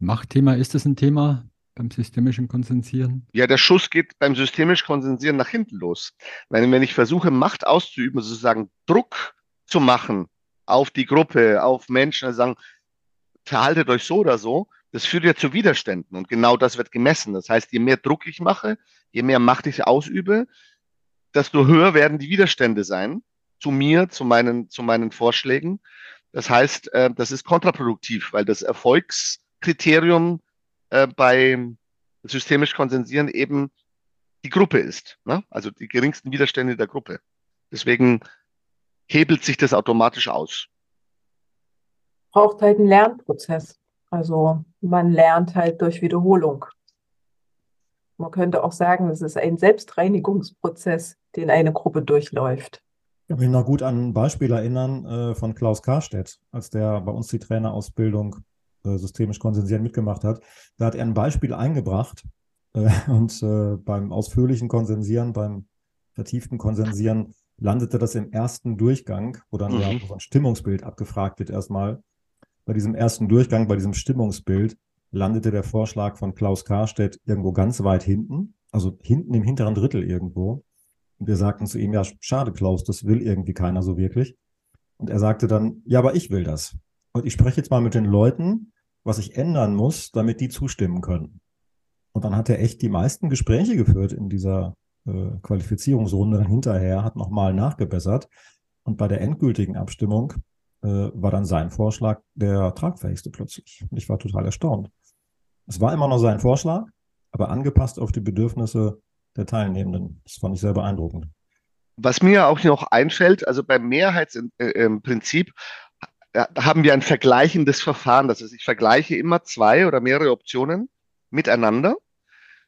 A: Machtthema, ist das ein Thema beim systemischen Konsensieren?
D: Ja, der Schuss geht beim systemischen Konsensieren nach hinten los. Wenn, wenn ich versuche, Macht auszuüben, sozusagen Druck zu machen auf die Gruppe, auf Menschen, also sagen, verhaltet euch so oder so, das führt ja zu Widerständen und genau das wird gemessen. Das heißt, je mehr Druck ich mache, je mehr Macht ich ausübe, desto höher werden die Widerstände sein zu mir, zu meinen, zu meinen Vorschlägen. Das heißt, äh, das ist kontraproduktiv, weil das Erfolgskriterium äh, bei systemisch Konsensieren eben die Gruppe ist. Ne? Also die geringsten Widerstände der Gruppe. Deswegen hebelt sich das automatisch aus.
B: Braucht halt einen Lernprozess. Also man lernt halt durch Wiederholung. Man könnte auch sagen, es ist ein Selbstreinigungsprozess, den eine Gruppe durchläuft.
C: Ich kann mich noch gut an ein Beispiel erinnern äh, von Klaus Karstedt, als der bei uns die Trainerausbildung äh, systemisch konsensieren mitgemacht hat. Da hat er ein Beispiel eingebracht äh, und äh, beim ausführlichen Konsensieren, beim vertieften Konsensieren landete das im ersten Durchgang, wo dann mhm. ja so ein Stimmungsbild abgefragt wird erstmal. Bei diesem ersten Durchgang, bei diesem Stimmungsbild, landete der Vorschlag von Klaus Karstedt irgendwo ganz weit hinten, also hinten im hinteren Drittel irgendwo. Und wir sagten zu ihm, ja, schade, Klaus, das will irgendwie keiner so wirklich. Und er sagte dann, ja, aber ich will das. Und ich spreche jetzt mal mit den Leuten, was ich ändern muss, damit die zustimmen können. Und dann hat er echt die meisten Gespräche geführt in dieser äh, Qualifizierungsrunde dann hinterher, hat nochmal nachgebessert. Und bei der endgültigen Abstimmung äh, war dann sein Vorschlag der tragfähigste plötzlich. Ich war total erstaunt. Es war immer noch sein Vorschlag, aber angepasst auf die Bedürfnisse der Teilnehmenden. Das fand ich sehr beeindruckend.
D: Was mir auch noch einfällt, also beim Mehrheitsprinzip äh, haben wir ein vergleichendes Verfahren. Das heißt, ich vergleiche immer zwei oder mehrere Optionen miteinander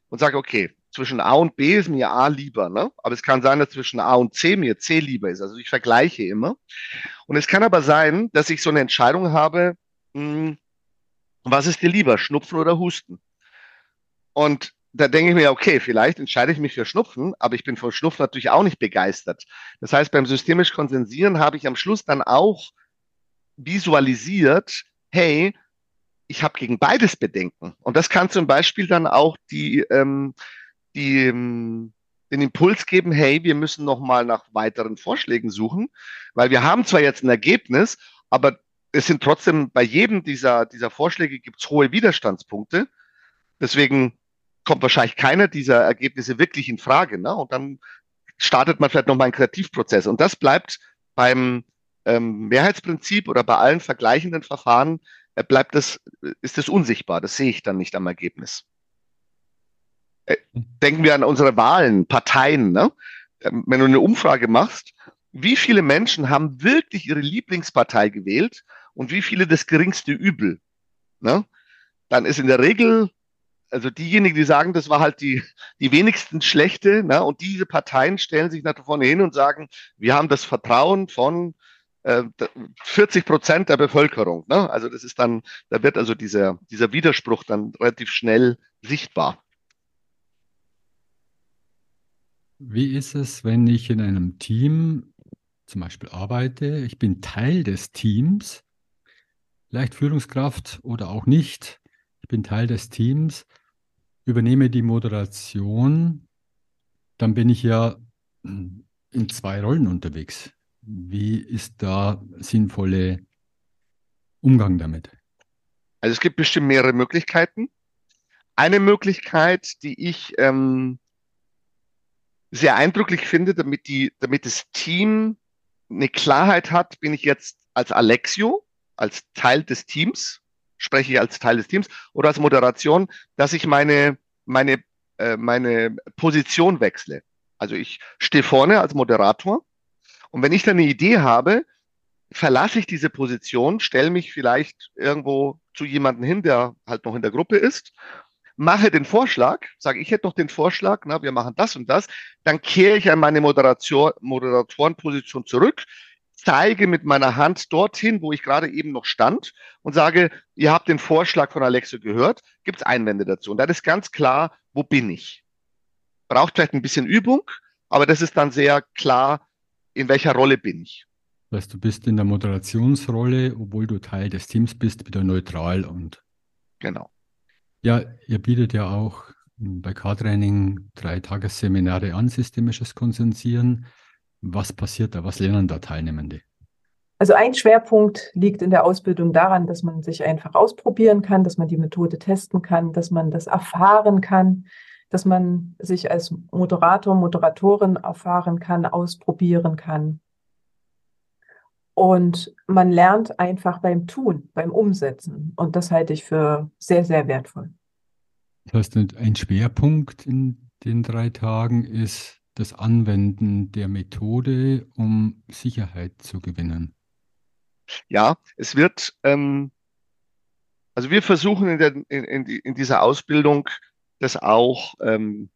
D: und sage, okay, zwischen A und B ist mir A lieber, ne? Aber es kann sein, dass zwischen A und C mir C lieber ist. Also ich vergleiche immer. Und es kann aber sein, dass ich so eine Entscheidung habe, mh, hm, was ist dir lieber, Schnupfen oder Husten? Und da denke ich mir, okay, vielleicht entscheide ich mich für Schnupfen, aber ich bin von Schnupfen natürlich auch nicht begeistert. Das heißt, beim systemisch Konsensieren habe ich am Schluss dann auch visualisiert, hey, ich habe gegen beides Bedenken. Und das kann zum Beispiel dann auch die, ähm, die, ähm, den Impuls geben, hey, wir müssen noch mal nach weiteren Vorschlägen suchen, weil wir haben zwar jetzt ein Ergebnis, aber es sind trotzdem bei jedem dieser, dieser Vorschläge gibt es hohe Widerstandspunkte. Deswegen kommt wahrscheinlich keiner dieser Ergebnisse wirklich in Frage. Ne? Und dann startet man vielleicht noch mal einen Kreativprozess. Und das bleibt beim ähm, Mehrheitsprinzip oder bei allen vergleichenden Verfahren äh, bleibt das, ist das unsichtbar. Das sehe ich dann nicht am Ergebnis. Äh, denken wir an unsere Wahlen, Parteien. Ne? Ähm, wenn du eine Umfrage machst, wie viele Menschen haben wirklich ihre Lieblingspartei gewählt und wie viele das geringste Übel? Ne? Dann ist in der Regel, also diejenigen, die sagen, das war halt die, die wenigsten schlechte, ne? und diese Parteien stellen sich nach vorne hin und sagen, wir haben das Vertrauen von 40 äh, Prozent der Bevölkerung. Ne? Also das ist dann, da wird also dieser, dieser Widerspruch dann relativ schnell sichtbar.
A: Wie ist es, wenn ich in einem Team zum Beispiel arbeite? Ich bin Teil des Teams, vielleicht Führungskraft oder auch nicht. Ich bin Teil des Teams, übernehme die Moderation, dann bin ich ja in zwei Rollen unterwegs. Wie ist da sinnvolle Umgang damit?
D: Also es gibt bestimmt mehrere Möglichkeiten. Eine Möglichkeit, die ich ähm, sehr eindrücklich finde, damit, die, damit das Team eine Klarheit hat, bin ich jetzt als Alexio, als Teil des Teams, spreche ich als Teil des Teams oder als Moderation, dass ich meine, meine, äh, meine Position wechsle. Also ich stehe vorne als Moderator und wenn ich dann eine Idee habe, verlasse ich diese Position, stelle mich vielleicht irgendwo zu jemandem hin, der halt noch in der Gruppe ist, mache den Vorschlag, sage ich hätte noch den Vorschlag, na, wir machen das und das, dann kehre ich an meine Moderation, Moderatorenposition zurück, zeige mit meiner Hand dorthin, wo ich gerade eben noch stand und sage, ihr habt den Vorschlag von Alexo gehört, gibt es Einwände dazu? Und dann ist ganz klar, wo bin ich? Braucht vielleicht ein bisschen Übung, aber das ist dann sehr klar, in welcher Rolle bin ich.
A: Das heißt, du bist in der Moderationsrolle, obwohl du Teil des Teams bist, wieder neutral und.
D: Genau.
A: Ja, ihr bietet ja auch bei K-Training drei Tagesseminare an, systemisches Konsensieren. Was passiert da? Was lernen da Teilnehmende?
B: Also ein Schwerpunkt liegt in der Ausbildung daran, dass man sich einfach ausprobieren kann, dass man die Methode testen kann, dass man das erfahren kann, dass man sich als Moderator, Moderatorin erfahren kann, ausprobieren kann. Und man lernt einfach beim Tun, beim Umsetzen. Und das halte ich für sehr, sehr wertvoll.
A: Das heißt, ein Schwerpunkt in den drei Tagen ist das Anwenden der Methode, um Sicherheit zu gewinnen.
D: Ja, es wird, ähm, also wir versuchen in, der, in, in, dieser Ausbildung das auch ähm,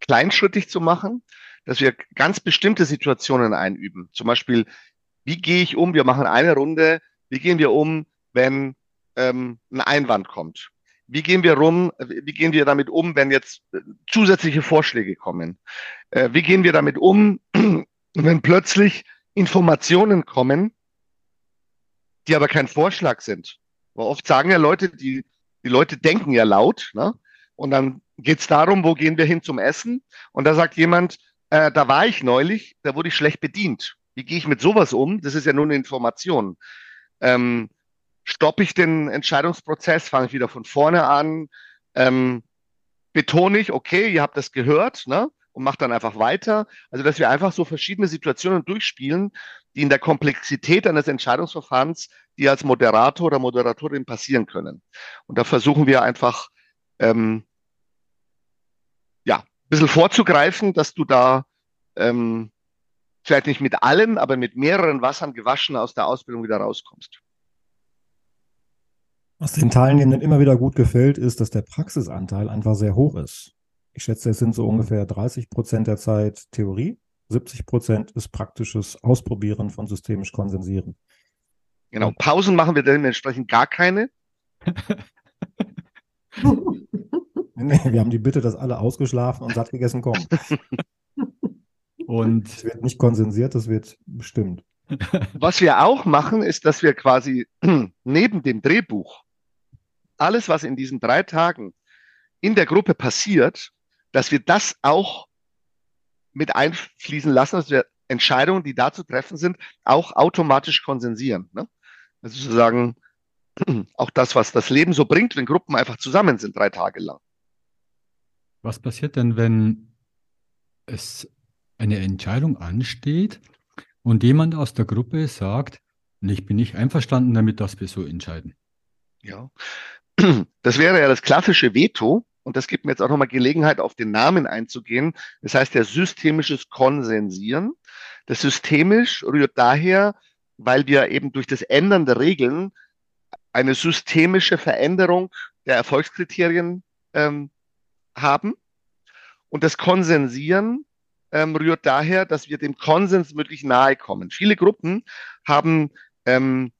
D: kleinschrittig zu machen, dass wir ganz bestimmte Situationen einüben. Zum Beispiel, wie gehe ich um? Wir machen eine Runde. Wie gehen wir um, wenn ähm, ein Einwand kommt? Wie gehen wir rum? Wie gehen wir damit um, wenn jetzt äh, zusätzliche Vorschläge kommen? Äh, wie gehen wir damit um, wenn plötzlich Informationen kommen, die aber kein Vorschlag sind? Weil oft sagen ja Leute, die, die Leute denken ja laut, ne? Und dann geht es darum, wo gehen wir hin zum Essen? Und da sagt jemand, äh, da war ich neulich, da wurde ich schlecht bedient. Wie gehe ich mit sowas um? Das ist ja nur eine Information. Ähm, stoppe ich den Entscheidungsprozess, fange ich wieder von vorne an? Ähm, betone ich, okay, ihr habt das gehört, ne? Und macht dann einfach weiter. Also, dass wir einfach so verschiedene Situationen durchspielen, die in der Komplexität eines Entscheidungsverfahrens, die als Moderator oder Moderatorin passieren können. Und da versuchen wir einfach, ähm, ja, ein bisschen vorzugreifen, dass du da ähm, vielleicht nicht mit allen, aber mit mehreren Wassern gewaschen aus der Ausbildung wieder rauskommst.
C: Was den Teilnehmenden immer wieder gut gefällt, ist, dass der Praxisanteil einfach sehr hoch ist. Ich schätze, es sind so ungefähr 30 Prozent der Zeit Theorie, 70 Prozent ist praktisches Ausprobieren von systemisch Konsensieren.
D: Genau, Pausen machen wir dementsprechend gar keine.
C: nee, wir haben die Bitte, dass alle ausgeschlafen und satt gegessen kommen. Und es wird nicht konsensiert, es wird bestimmt.
D: Was wir auch machen, ist, dass wir quasi neben dem Drehbuch alles, was in diesen drei Tagen in der Gruppe passiert, dass wir das auch mit einfließen lassen, dass wir Entscheidungen, die da zu treffen sind, auch automatisch konsensieren. Ne? Also sozusagen auch das, was das Leben so bringt, wenn Gruppen einfach zusammen sind, drei Tage lang.
A: Was passiert denn, wenn es eine Entscheidung ansteht und jemand aus der Gruppe sagt, ich bin nicht einverstanden damit, dass wir so entscheiden?
D: Ja, das wäre ja das klassische Veto. Und das gibt mir jetzt auch nochmal Gelegenheit, auf den Namen einzugehen. Das heißt ja systemisches Konsensieren. Das systemisch rührt daher, weil wir eben durch das Ändern der Regeln eine systemische Veränderung der Erfolgskriterien ähm, haben. Und das Konsensieren ähm, rührt daher, dass wir dem Konsens wirklich nahe kommen. Viele Gruppen haben ähm,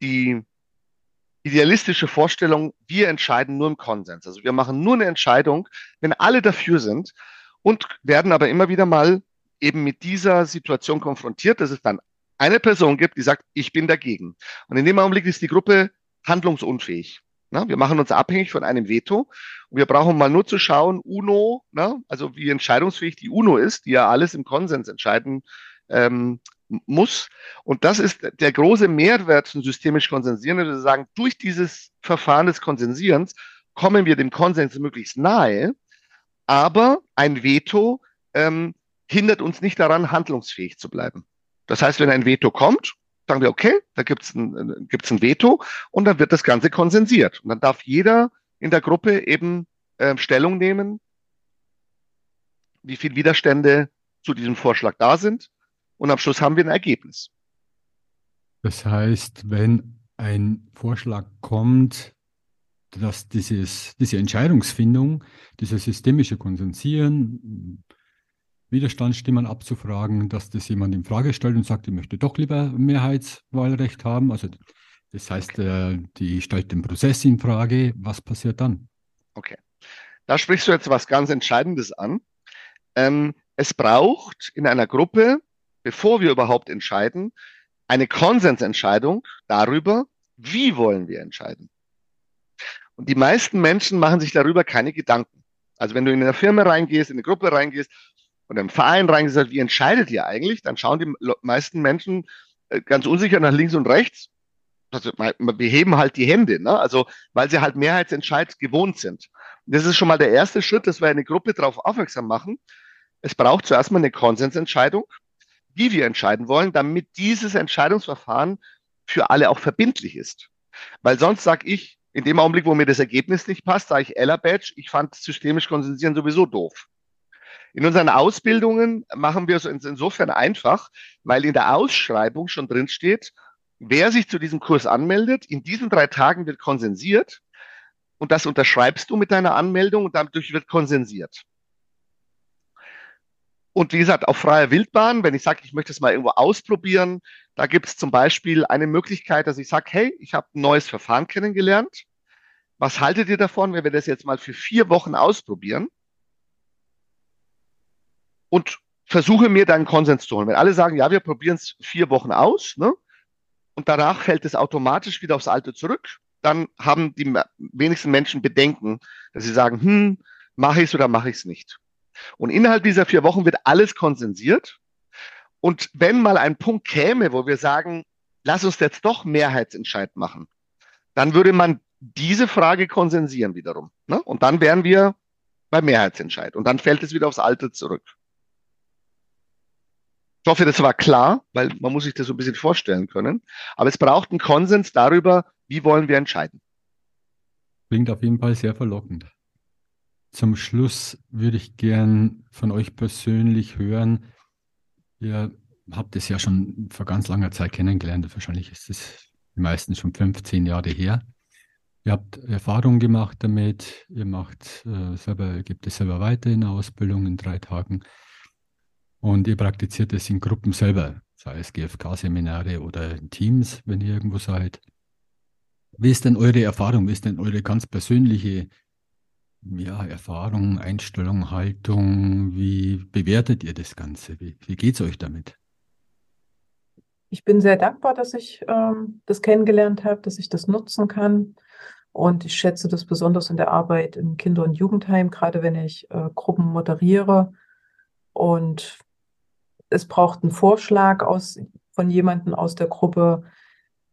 D: die idealistische Vorstellung, wir entscheiden nur im Konsens. Also wir machen nur eine Entscheidung, wenn alle dafür sind und werden aber immer wieder mal eben mit dieser Situation konfrontiert, dass es dann eine Person gibt, die sagt, ich bin dagegen. Und in dem Augenblick ist die Gruppe handlungsunfähig. Na, wir machen uns abhängig von einem Veto. Und wir brauchen mal nur zu schauen, UNO, na, also wie entscheidungsfähig die UNO ist, die ja alles im Konsens entscheiden ähm, muss. Und das ist der große Mehrwert von systemisch Konsensieren, dass wir sagen, durch dieses Verfahren des Konsensierens kommen wir dem Konsens möglichst nahe, aber ein Veto ähm, hindert uns nicht daran, handlungsfähig zu bleiben. Das heißt, wenn ein Veto kommt, sagen wir, okay, da gibt's ein, gibt's ein Veto und dann wird das Ganze konsensiert. Und dann darf jeder in der Gruppe eben äh, Stellung nehmen, wie viel Widerstände zu diesem Vorschlag da sind und am Schluss haben wir ein Ergebnis.
A: Das heißt, wenn ein Vorschlag kommt, dass dieses, diese Entscheidungsfindung, dieses systemische Konsensieren, Widerstandsstimmen abzufragen, dass das jemand in Frage stellt und sagt, ich möchte doch lieber Mehrheitswahlrecht haben. Also das heißt, äh, die stellt den Prozess in Frage. Was passiert dann?
D: Okay. Da sprichst du jetzt was ganz Entscheidendes an. Ähm, es braucht in einer Gruppe bevor wir überhaupt entscheiden, eine Konsensentscheidung darüber, wie wollen wir entscheiden. Und die meisten Menschen machen sich darüber keine Gedanken. Also wenn du in eine Firma reingehst, in eine Gruppe reingehst oder im Verein reingehst, wie entscheidet ihr eigentlich? Dann schauen die meisten Menschen äh, ganz unsicher nach links und rechts. Also wir heben halt die Hände, ne? also weil sie halt Mehrheitsentscheid gewohnt sind. Und das ist schon mal der erste Schritt, dass wir eine Gruppe darauf aufmerksam machen. Es braucht zuerst mal eine Konsensentscheidung wie wir entscheiden wollen, damit dieses Entscheidungsverfahren für alle auch verbindlich ist. Weil sonst sage ich, in dem Augenblick, wo mir das Ergebnis nicht passt, sage ich Ella Badge, ich fand systemisch konsensieren sowieso doof. In unseren Ausbildungen machen wir es insofern einfach, weil in der Ausschreibung schon drin steht, wer sich zu diesem Kurs anmeldet, in diesen drei Tagen wird konsensiert und das unterschreibst du mit deiner Anmeldung und dadurch wird konsensiert. Und wie gesagt, auf freier Wildbahn, wenn ich sage, ich möchte es mal irgendwo ausprobieren, da gibt es zum Beispiel eine Möglichkeit, dass ich sage, hey, ich habe ein neues Verfahren kennengelernt. Was haltet ihr davon, wenn wir das jetzt mal für vier Wochen ausprobieren? Und versuche mir dann Konsens zu holen. Wenn alle sagen, ja, wir probieren es vier Wochen aus, ne? und danach fällt es automatisch wieder aufs Alte zurück, dann haben die wenigsten Menschen Bedenken, dass sie sagen, hm, mache ich es oder mache ich es nicht. Und innerhalb dieser vier Wochen wird alles konsensiert. Und wenn mal ein Punkt käme, wo wir sagen, lass uns jetzt doch Mehrheitsentscheid machen, dann würde man diese Frage konsensieren wiederum. Ne? Und dann wären wir Bei Mehrheitsentscheid. Und dann fällt es wieder aufs Alte zurück. Ich hoffe, das war klar, weil man muss sich das so ein bisschen vorstellen können. Aber es braucht einen Konsens darüber, wie wollen wir entscheiden.
A: Klingt auf jeden Fall sehr verlockend. Zum Schluss würde ich gern von euch persönlich hören. Ihr habt es ja schon vor ganz langer Zeit kennengelernt. Wahrscheinlich ist es meistens schon 15 Jahre her. Ihr habt Erfahrungen gemacht damit. Ihr macht äh, selber, gebt es selber weiter in der Ausbildung in drei Tagen. Und ihr praktiziert es in Gruppen selber, sei es GFK-Seminare oder Teams, wenn ihr irgendwo seid. Wie ist denn eure Erfahrung? Wie ist denn eure ganz persönliche ja, Erfahrung, Einstellung, Haltung? Wie bewertet ihr das Ganze? Wie, wie geht es euch damit?
B: Ich bin sehr dankbar, dass ich ähm, das kennengelernt habe, dass ich das nutzen kann. Und ich schätze das besonders in der Arbeit im Kinder- und Jugendheim, gerade wenn ich äh, Gruppen moderiere. Und es braucht einen Vorschlag aus, von jemandem aus der Gruppe.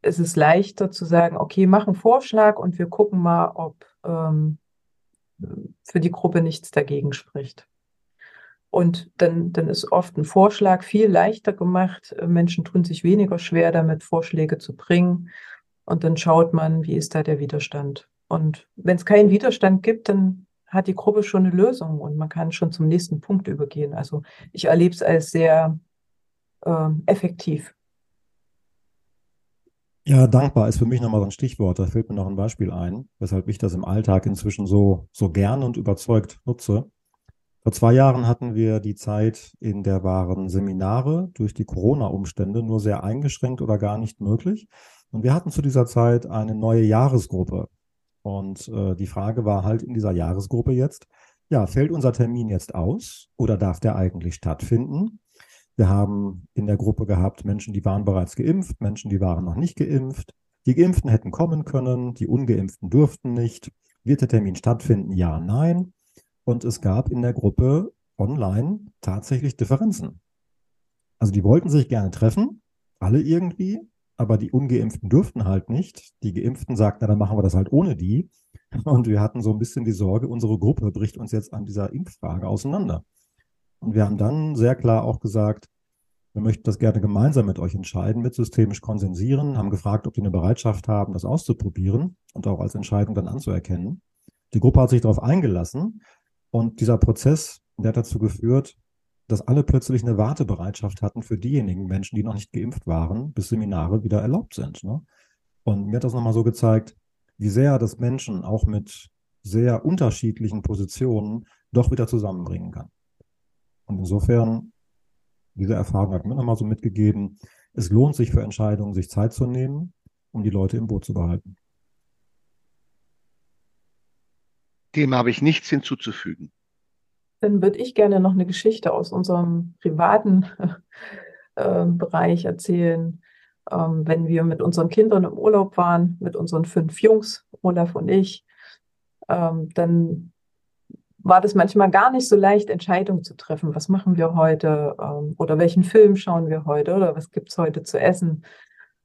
B: Es ist leichter zu sagen, okay, mach einen Vorschlag und wir gucken mal, ob ähm, für die Gruppe nichts dagegen spricht. Und dann, dann ist oft ein Vorschlag viel leichter gemacht. Menschen tun sich weniger schwer damit, Vorschläge zu bringen. Und dann schaut man, wie ist da der Widerstand. Und wenn es keinen Widerstand gibt, dann hat die Gruppe schon eine Lösung und man kann schon zum nächsten Punkt übergehen. Also ich erlebe es als sehr äh, effektiv.
C: Ja, dankbar ist für mich nochmal so ein Stichwort. Da fällt mir noch ein Beispiel ein, weshalb ich das im Alltag inzwischen so, so gern und überzeugt nutze. Vor zwei Jahren hatten wir die Zeit, in der waren Seminare durch die Corona-Umstände nur sehr eingeschränkt oder gar nicht möglich. Und wir hatten zu dieser Zeit eine neue Jahresgruppe und äh, die Frage war halt in dieser Jahresgruppe jetzt, ja, fällt unser Termin jetzt aus oder darf der eigentlich stattfinden? Wir haben in der Gruppe gehabt Menschen, die waren bereits geimpft, Menschen, die waren noch nicht geimpft. Die Geimpften hätten kommen können, die Ungeimpften durften nicht. Wird der Termin stattfinden? Ja, nein. Und es gab in der Gruppe online tatsächlich Differenzen. Also die wollten sich gerne treffen, alle irgendwie, aber die Ungeimpften durften halt nicht. Die Geimpften sagten, na, dann machen wir das halt ohne die. Und wir hatten so ein bisschen die Sorge, unsere Gruppe bricht uns jetzt an dieser Impffrage auseinander. Und wir haben dann sehr klar auch gesagt, wir möchten das gerne gemeinsam mit euch entscheiden, mit systemisch konsensieren, haben gefragt, ob die eine Bereitschaft haben, das auszuprobieren und auch als Entscheidung dann anzuerkennen. Die Gruppe hat sich darauf eingelassen und dieser Prozess, der hat dazu geführt, dass alle plötzlich eine Wartebereitschaft hatten für diejenigen Menschen, die noch nicht geimpft waren, bis Seminare wieder erlaubt sind. Ne? Und mir hat das nochmal so gezeigt, wie sehr das Menschen auch mit sehr unterschiedlichen Positionen doch wieder zusammenbringen kann. Und insofern, diese Erfahrung hat mir nochmal so mitgegeben, es lohnt sich für Entscheidungen, sich Zeit zu nehmen, um die Leute im Boot zu behalten.
D: Dem habe ich nichts hinzuzufügen.
B: Dann würde ich gerne noch eine Geschichte aus unserem privaten äh, Bereich erzählen. Ähm, wenn wir mit unseren Kindern im Urlaub waren, mit unseren fünf Jungs, Olaf und ich, ähm, dann war das manchmal gar nicht so leicht, Entscheidungen zu treffen. Was machen wir heute? Ähm, oder welchen Film schauen wir heute? Oder was gibt es heute zu essen?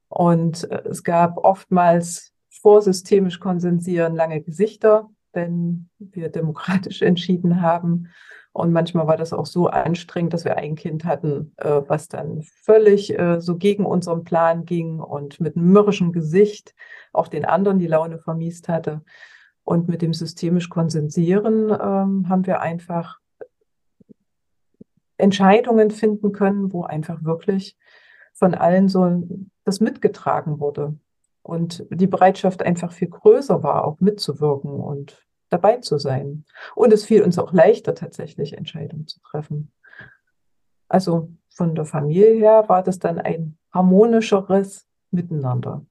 B: Und äh, es gab oftmals vorsystemisch konsensieren lange Gesichter wenn wir demokratisch entschieden haben. Und manchmal war das auch so anstrengend, dass wir ein Kind hatten, äh, was dann völlig äh, so gegen unseren Plan ging und mit einem mürrischen Gesicht auch den anderen die Laune vermiest hatte. Und mit dem systemisch Konsensieren ähm, haben wir einfach Entscheidungen finden können, wo einfach wirklich von allen so das mitgetragen wurde und die Bereitschaft einfach viel größer war, auch mitzuwirken und dabei zu sein. Und es fiel uns auch leichter, tatsächlich Entscheidungen zu treffen. Also von der Familie her war das dann ein harmonischeres Miteinander.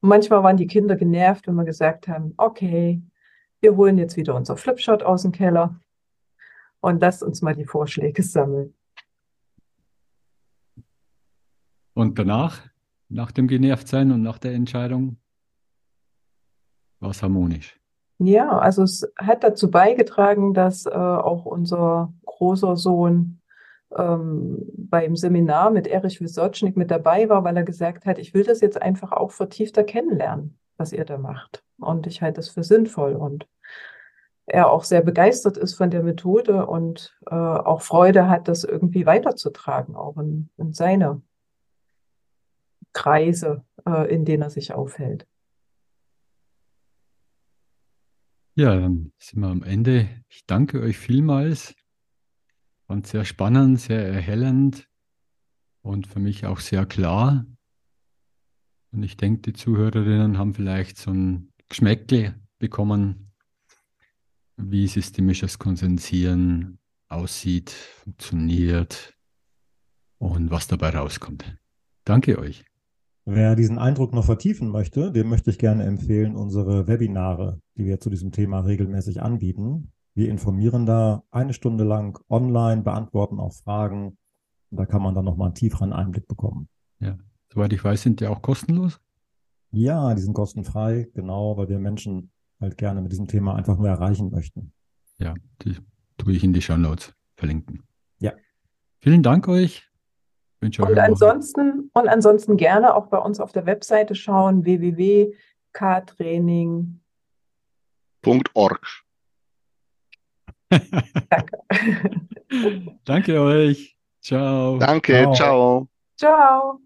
B: Und manchmal waren die Kinder genervt, wenn wir gesagt haben, okay, wir holen jetzt wieder unser Flipshot aus dem Keller und lasst uns mal die Vorschläge sammeln.
A: Und danach, nach dem Genervtsein und nach der Entscheidung, war es harmonisch.
B: Ja, also es hat dazu beigetragen, dass äh, auch unser großer Sohn ähm, beim Seminar mit Erich Wysocznik mit dabei war, weil er gesagt hat, ich will das jetzt einfach auch vertiefter kennenlernen. was ihr da macht. Und ich halte das für sinnvoll und er auch sehr begeistert ist von der Methode und äh, auch Freude hat, das irgendwie weiterzutragen, auch in, in seine Kreise, äh, in denen er sich aufhält.
A: Ja, dann sind wir am Ende. Ich danke euch vielmals. Fand sehr spannend, sehr erhellend und für mich auch sehr klar. Und ich denke, die Zuhörerinnen haben vielleicht so ein Geschmäckle bekommen, wie systemisches Konsensieren aussieht, funktioniert und was dabei rauskommt. Danke euch.
C: Wer diesen Eindruck noch vertiefen möchte, dem möchte ich gerne empfehlen, unsere Webinare, die wir zu diesem Thema regelmäßig anbieten. Wir informieren da eine Stunde lang online, beantworten auch Fragen. Und da kann man dann nochmal einen tieferen Einblick bekommen.
A: Ja, soweit ich weiß, sind die auch kostenlos?
C: Ja, die sind kostenfrei, genau, weil wir Menschen halt gerne mit diesem Thema einfach nur erreichen möchten.
A: Ja, die tue ich in die Show Notes verlinken.
C: Ja.
A: Vielen Dank euch.
B: Wünsche und ansonsten, und ansonsten gerne auch bei uns auf der Webseite schauen, www.ktraining.org.
A: Danke. Danke euch. Ciao.
D: Danke, ciao.
B: Ciao. ciao.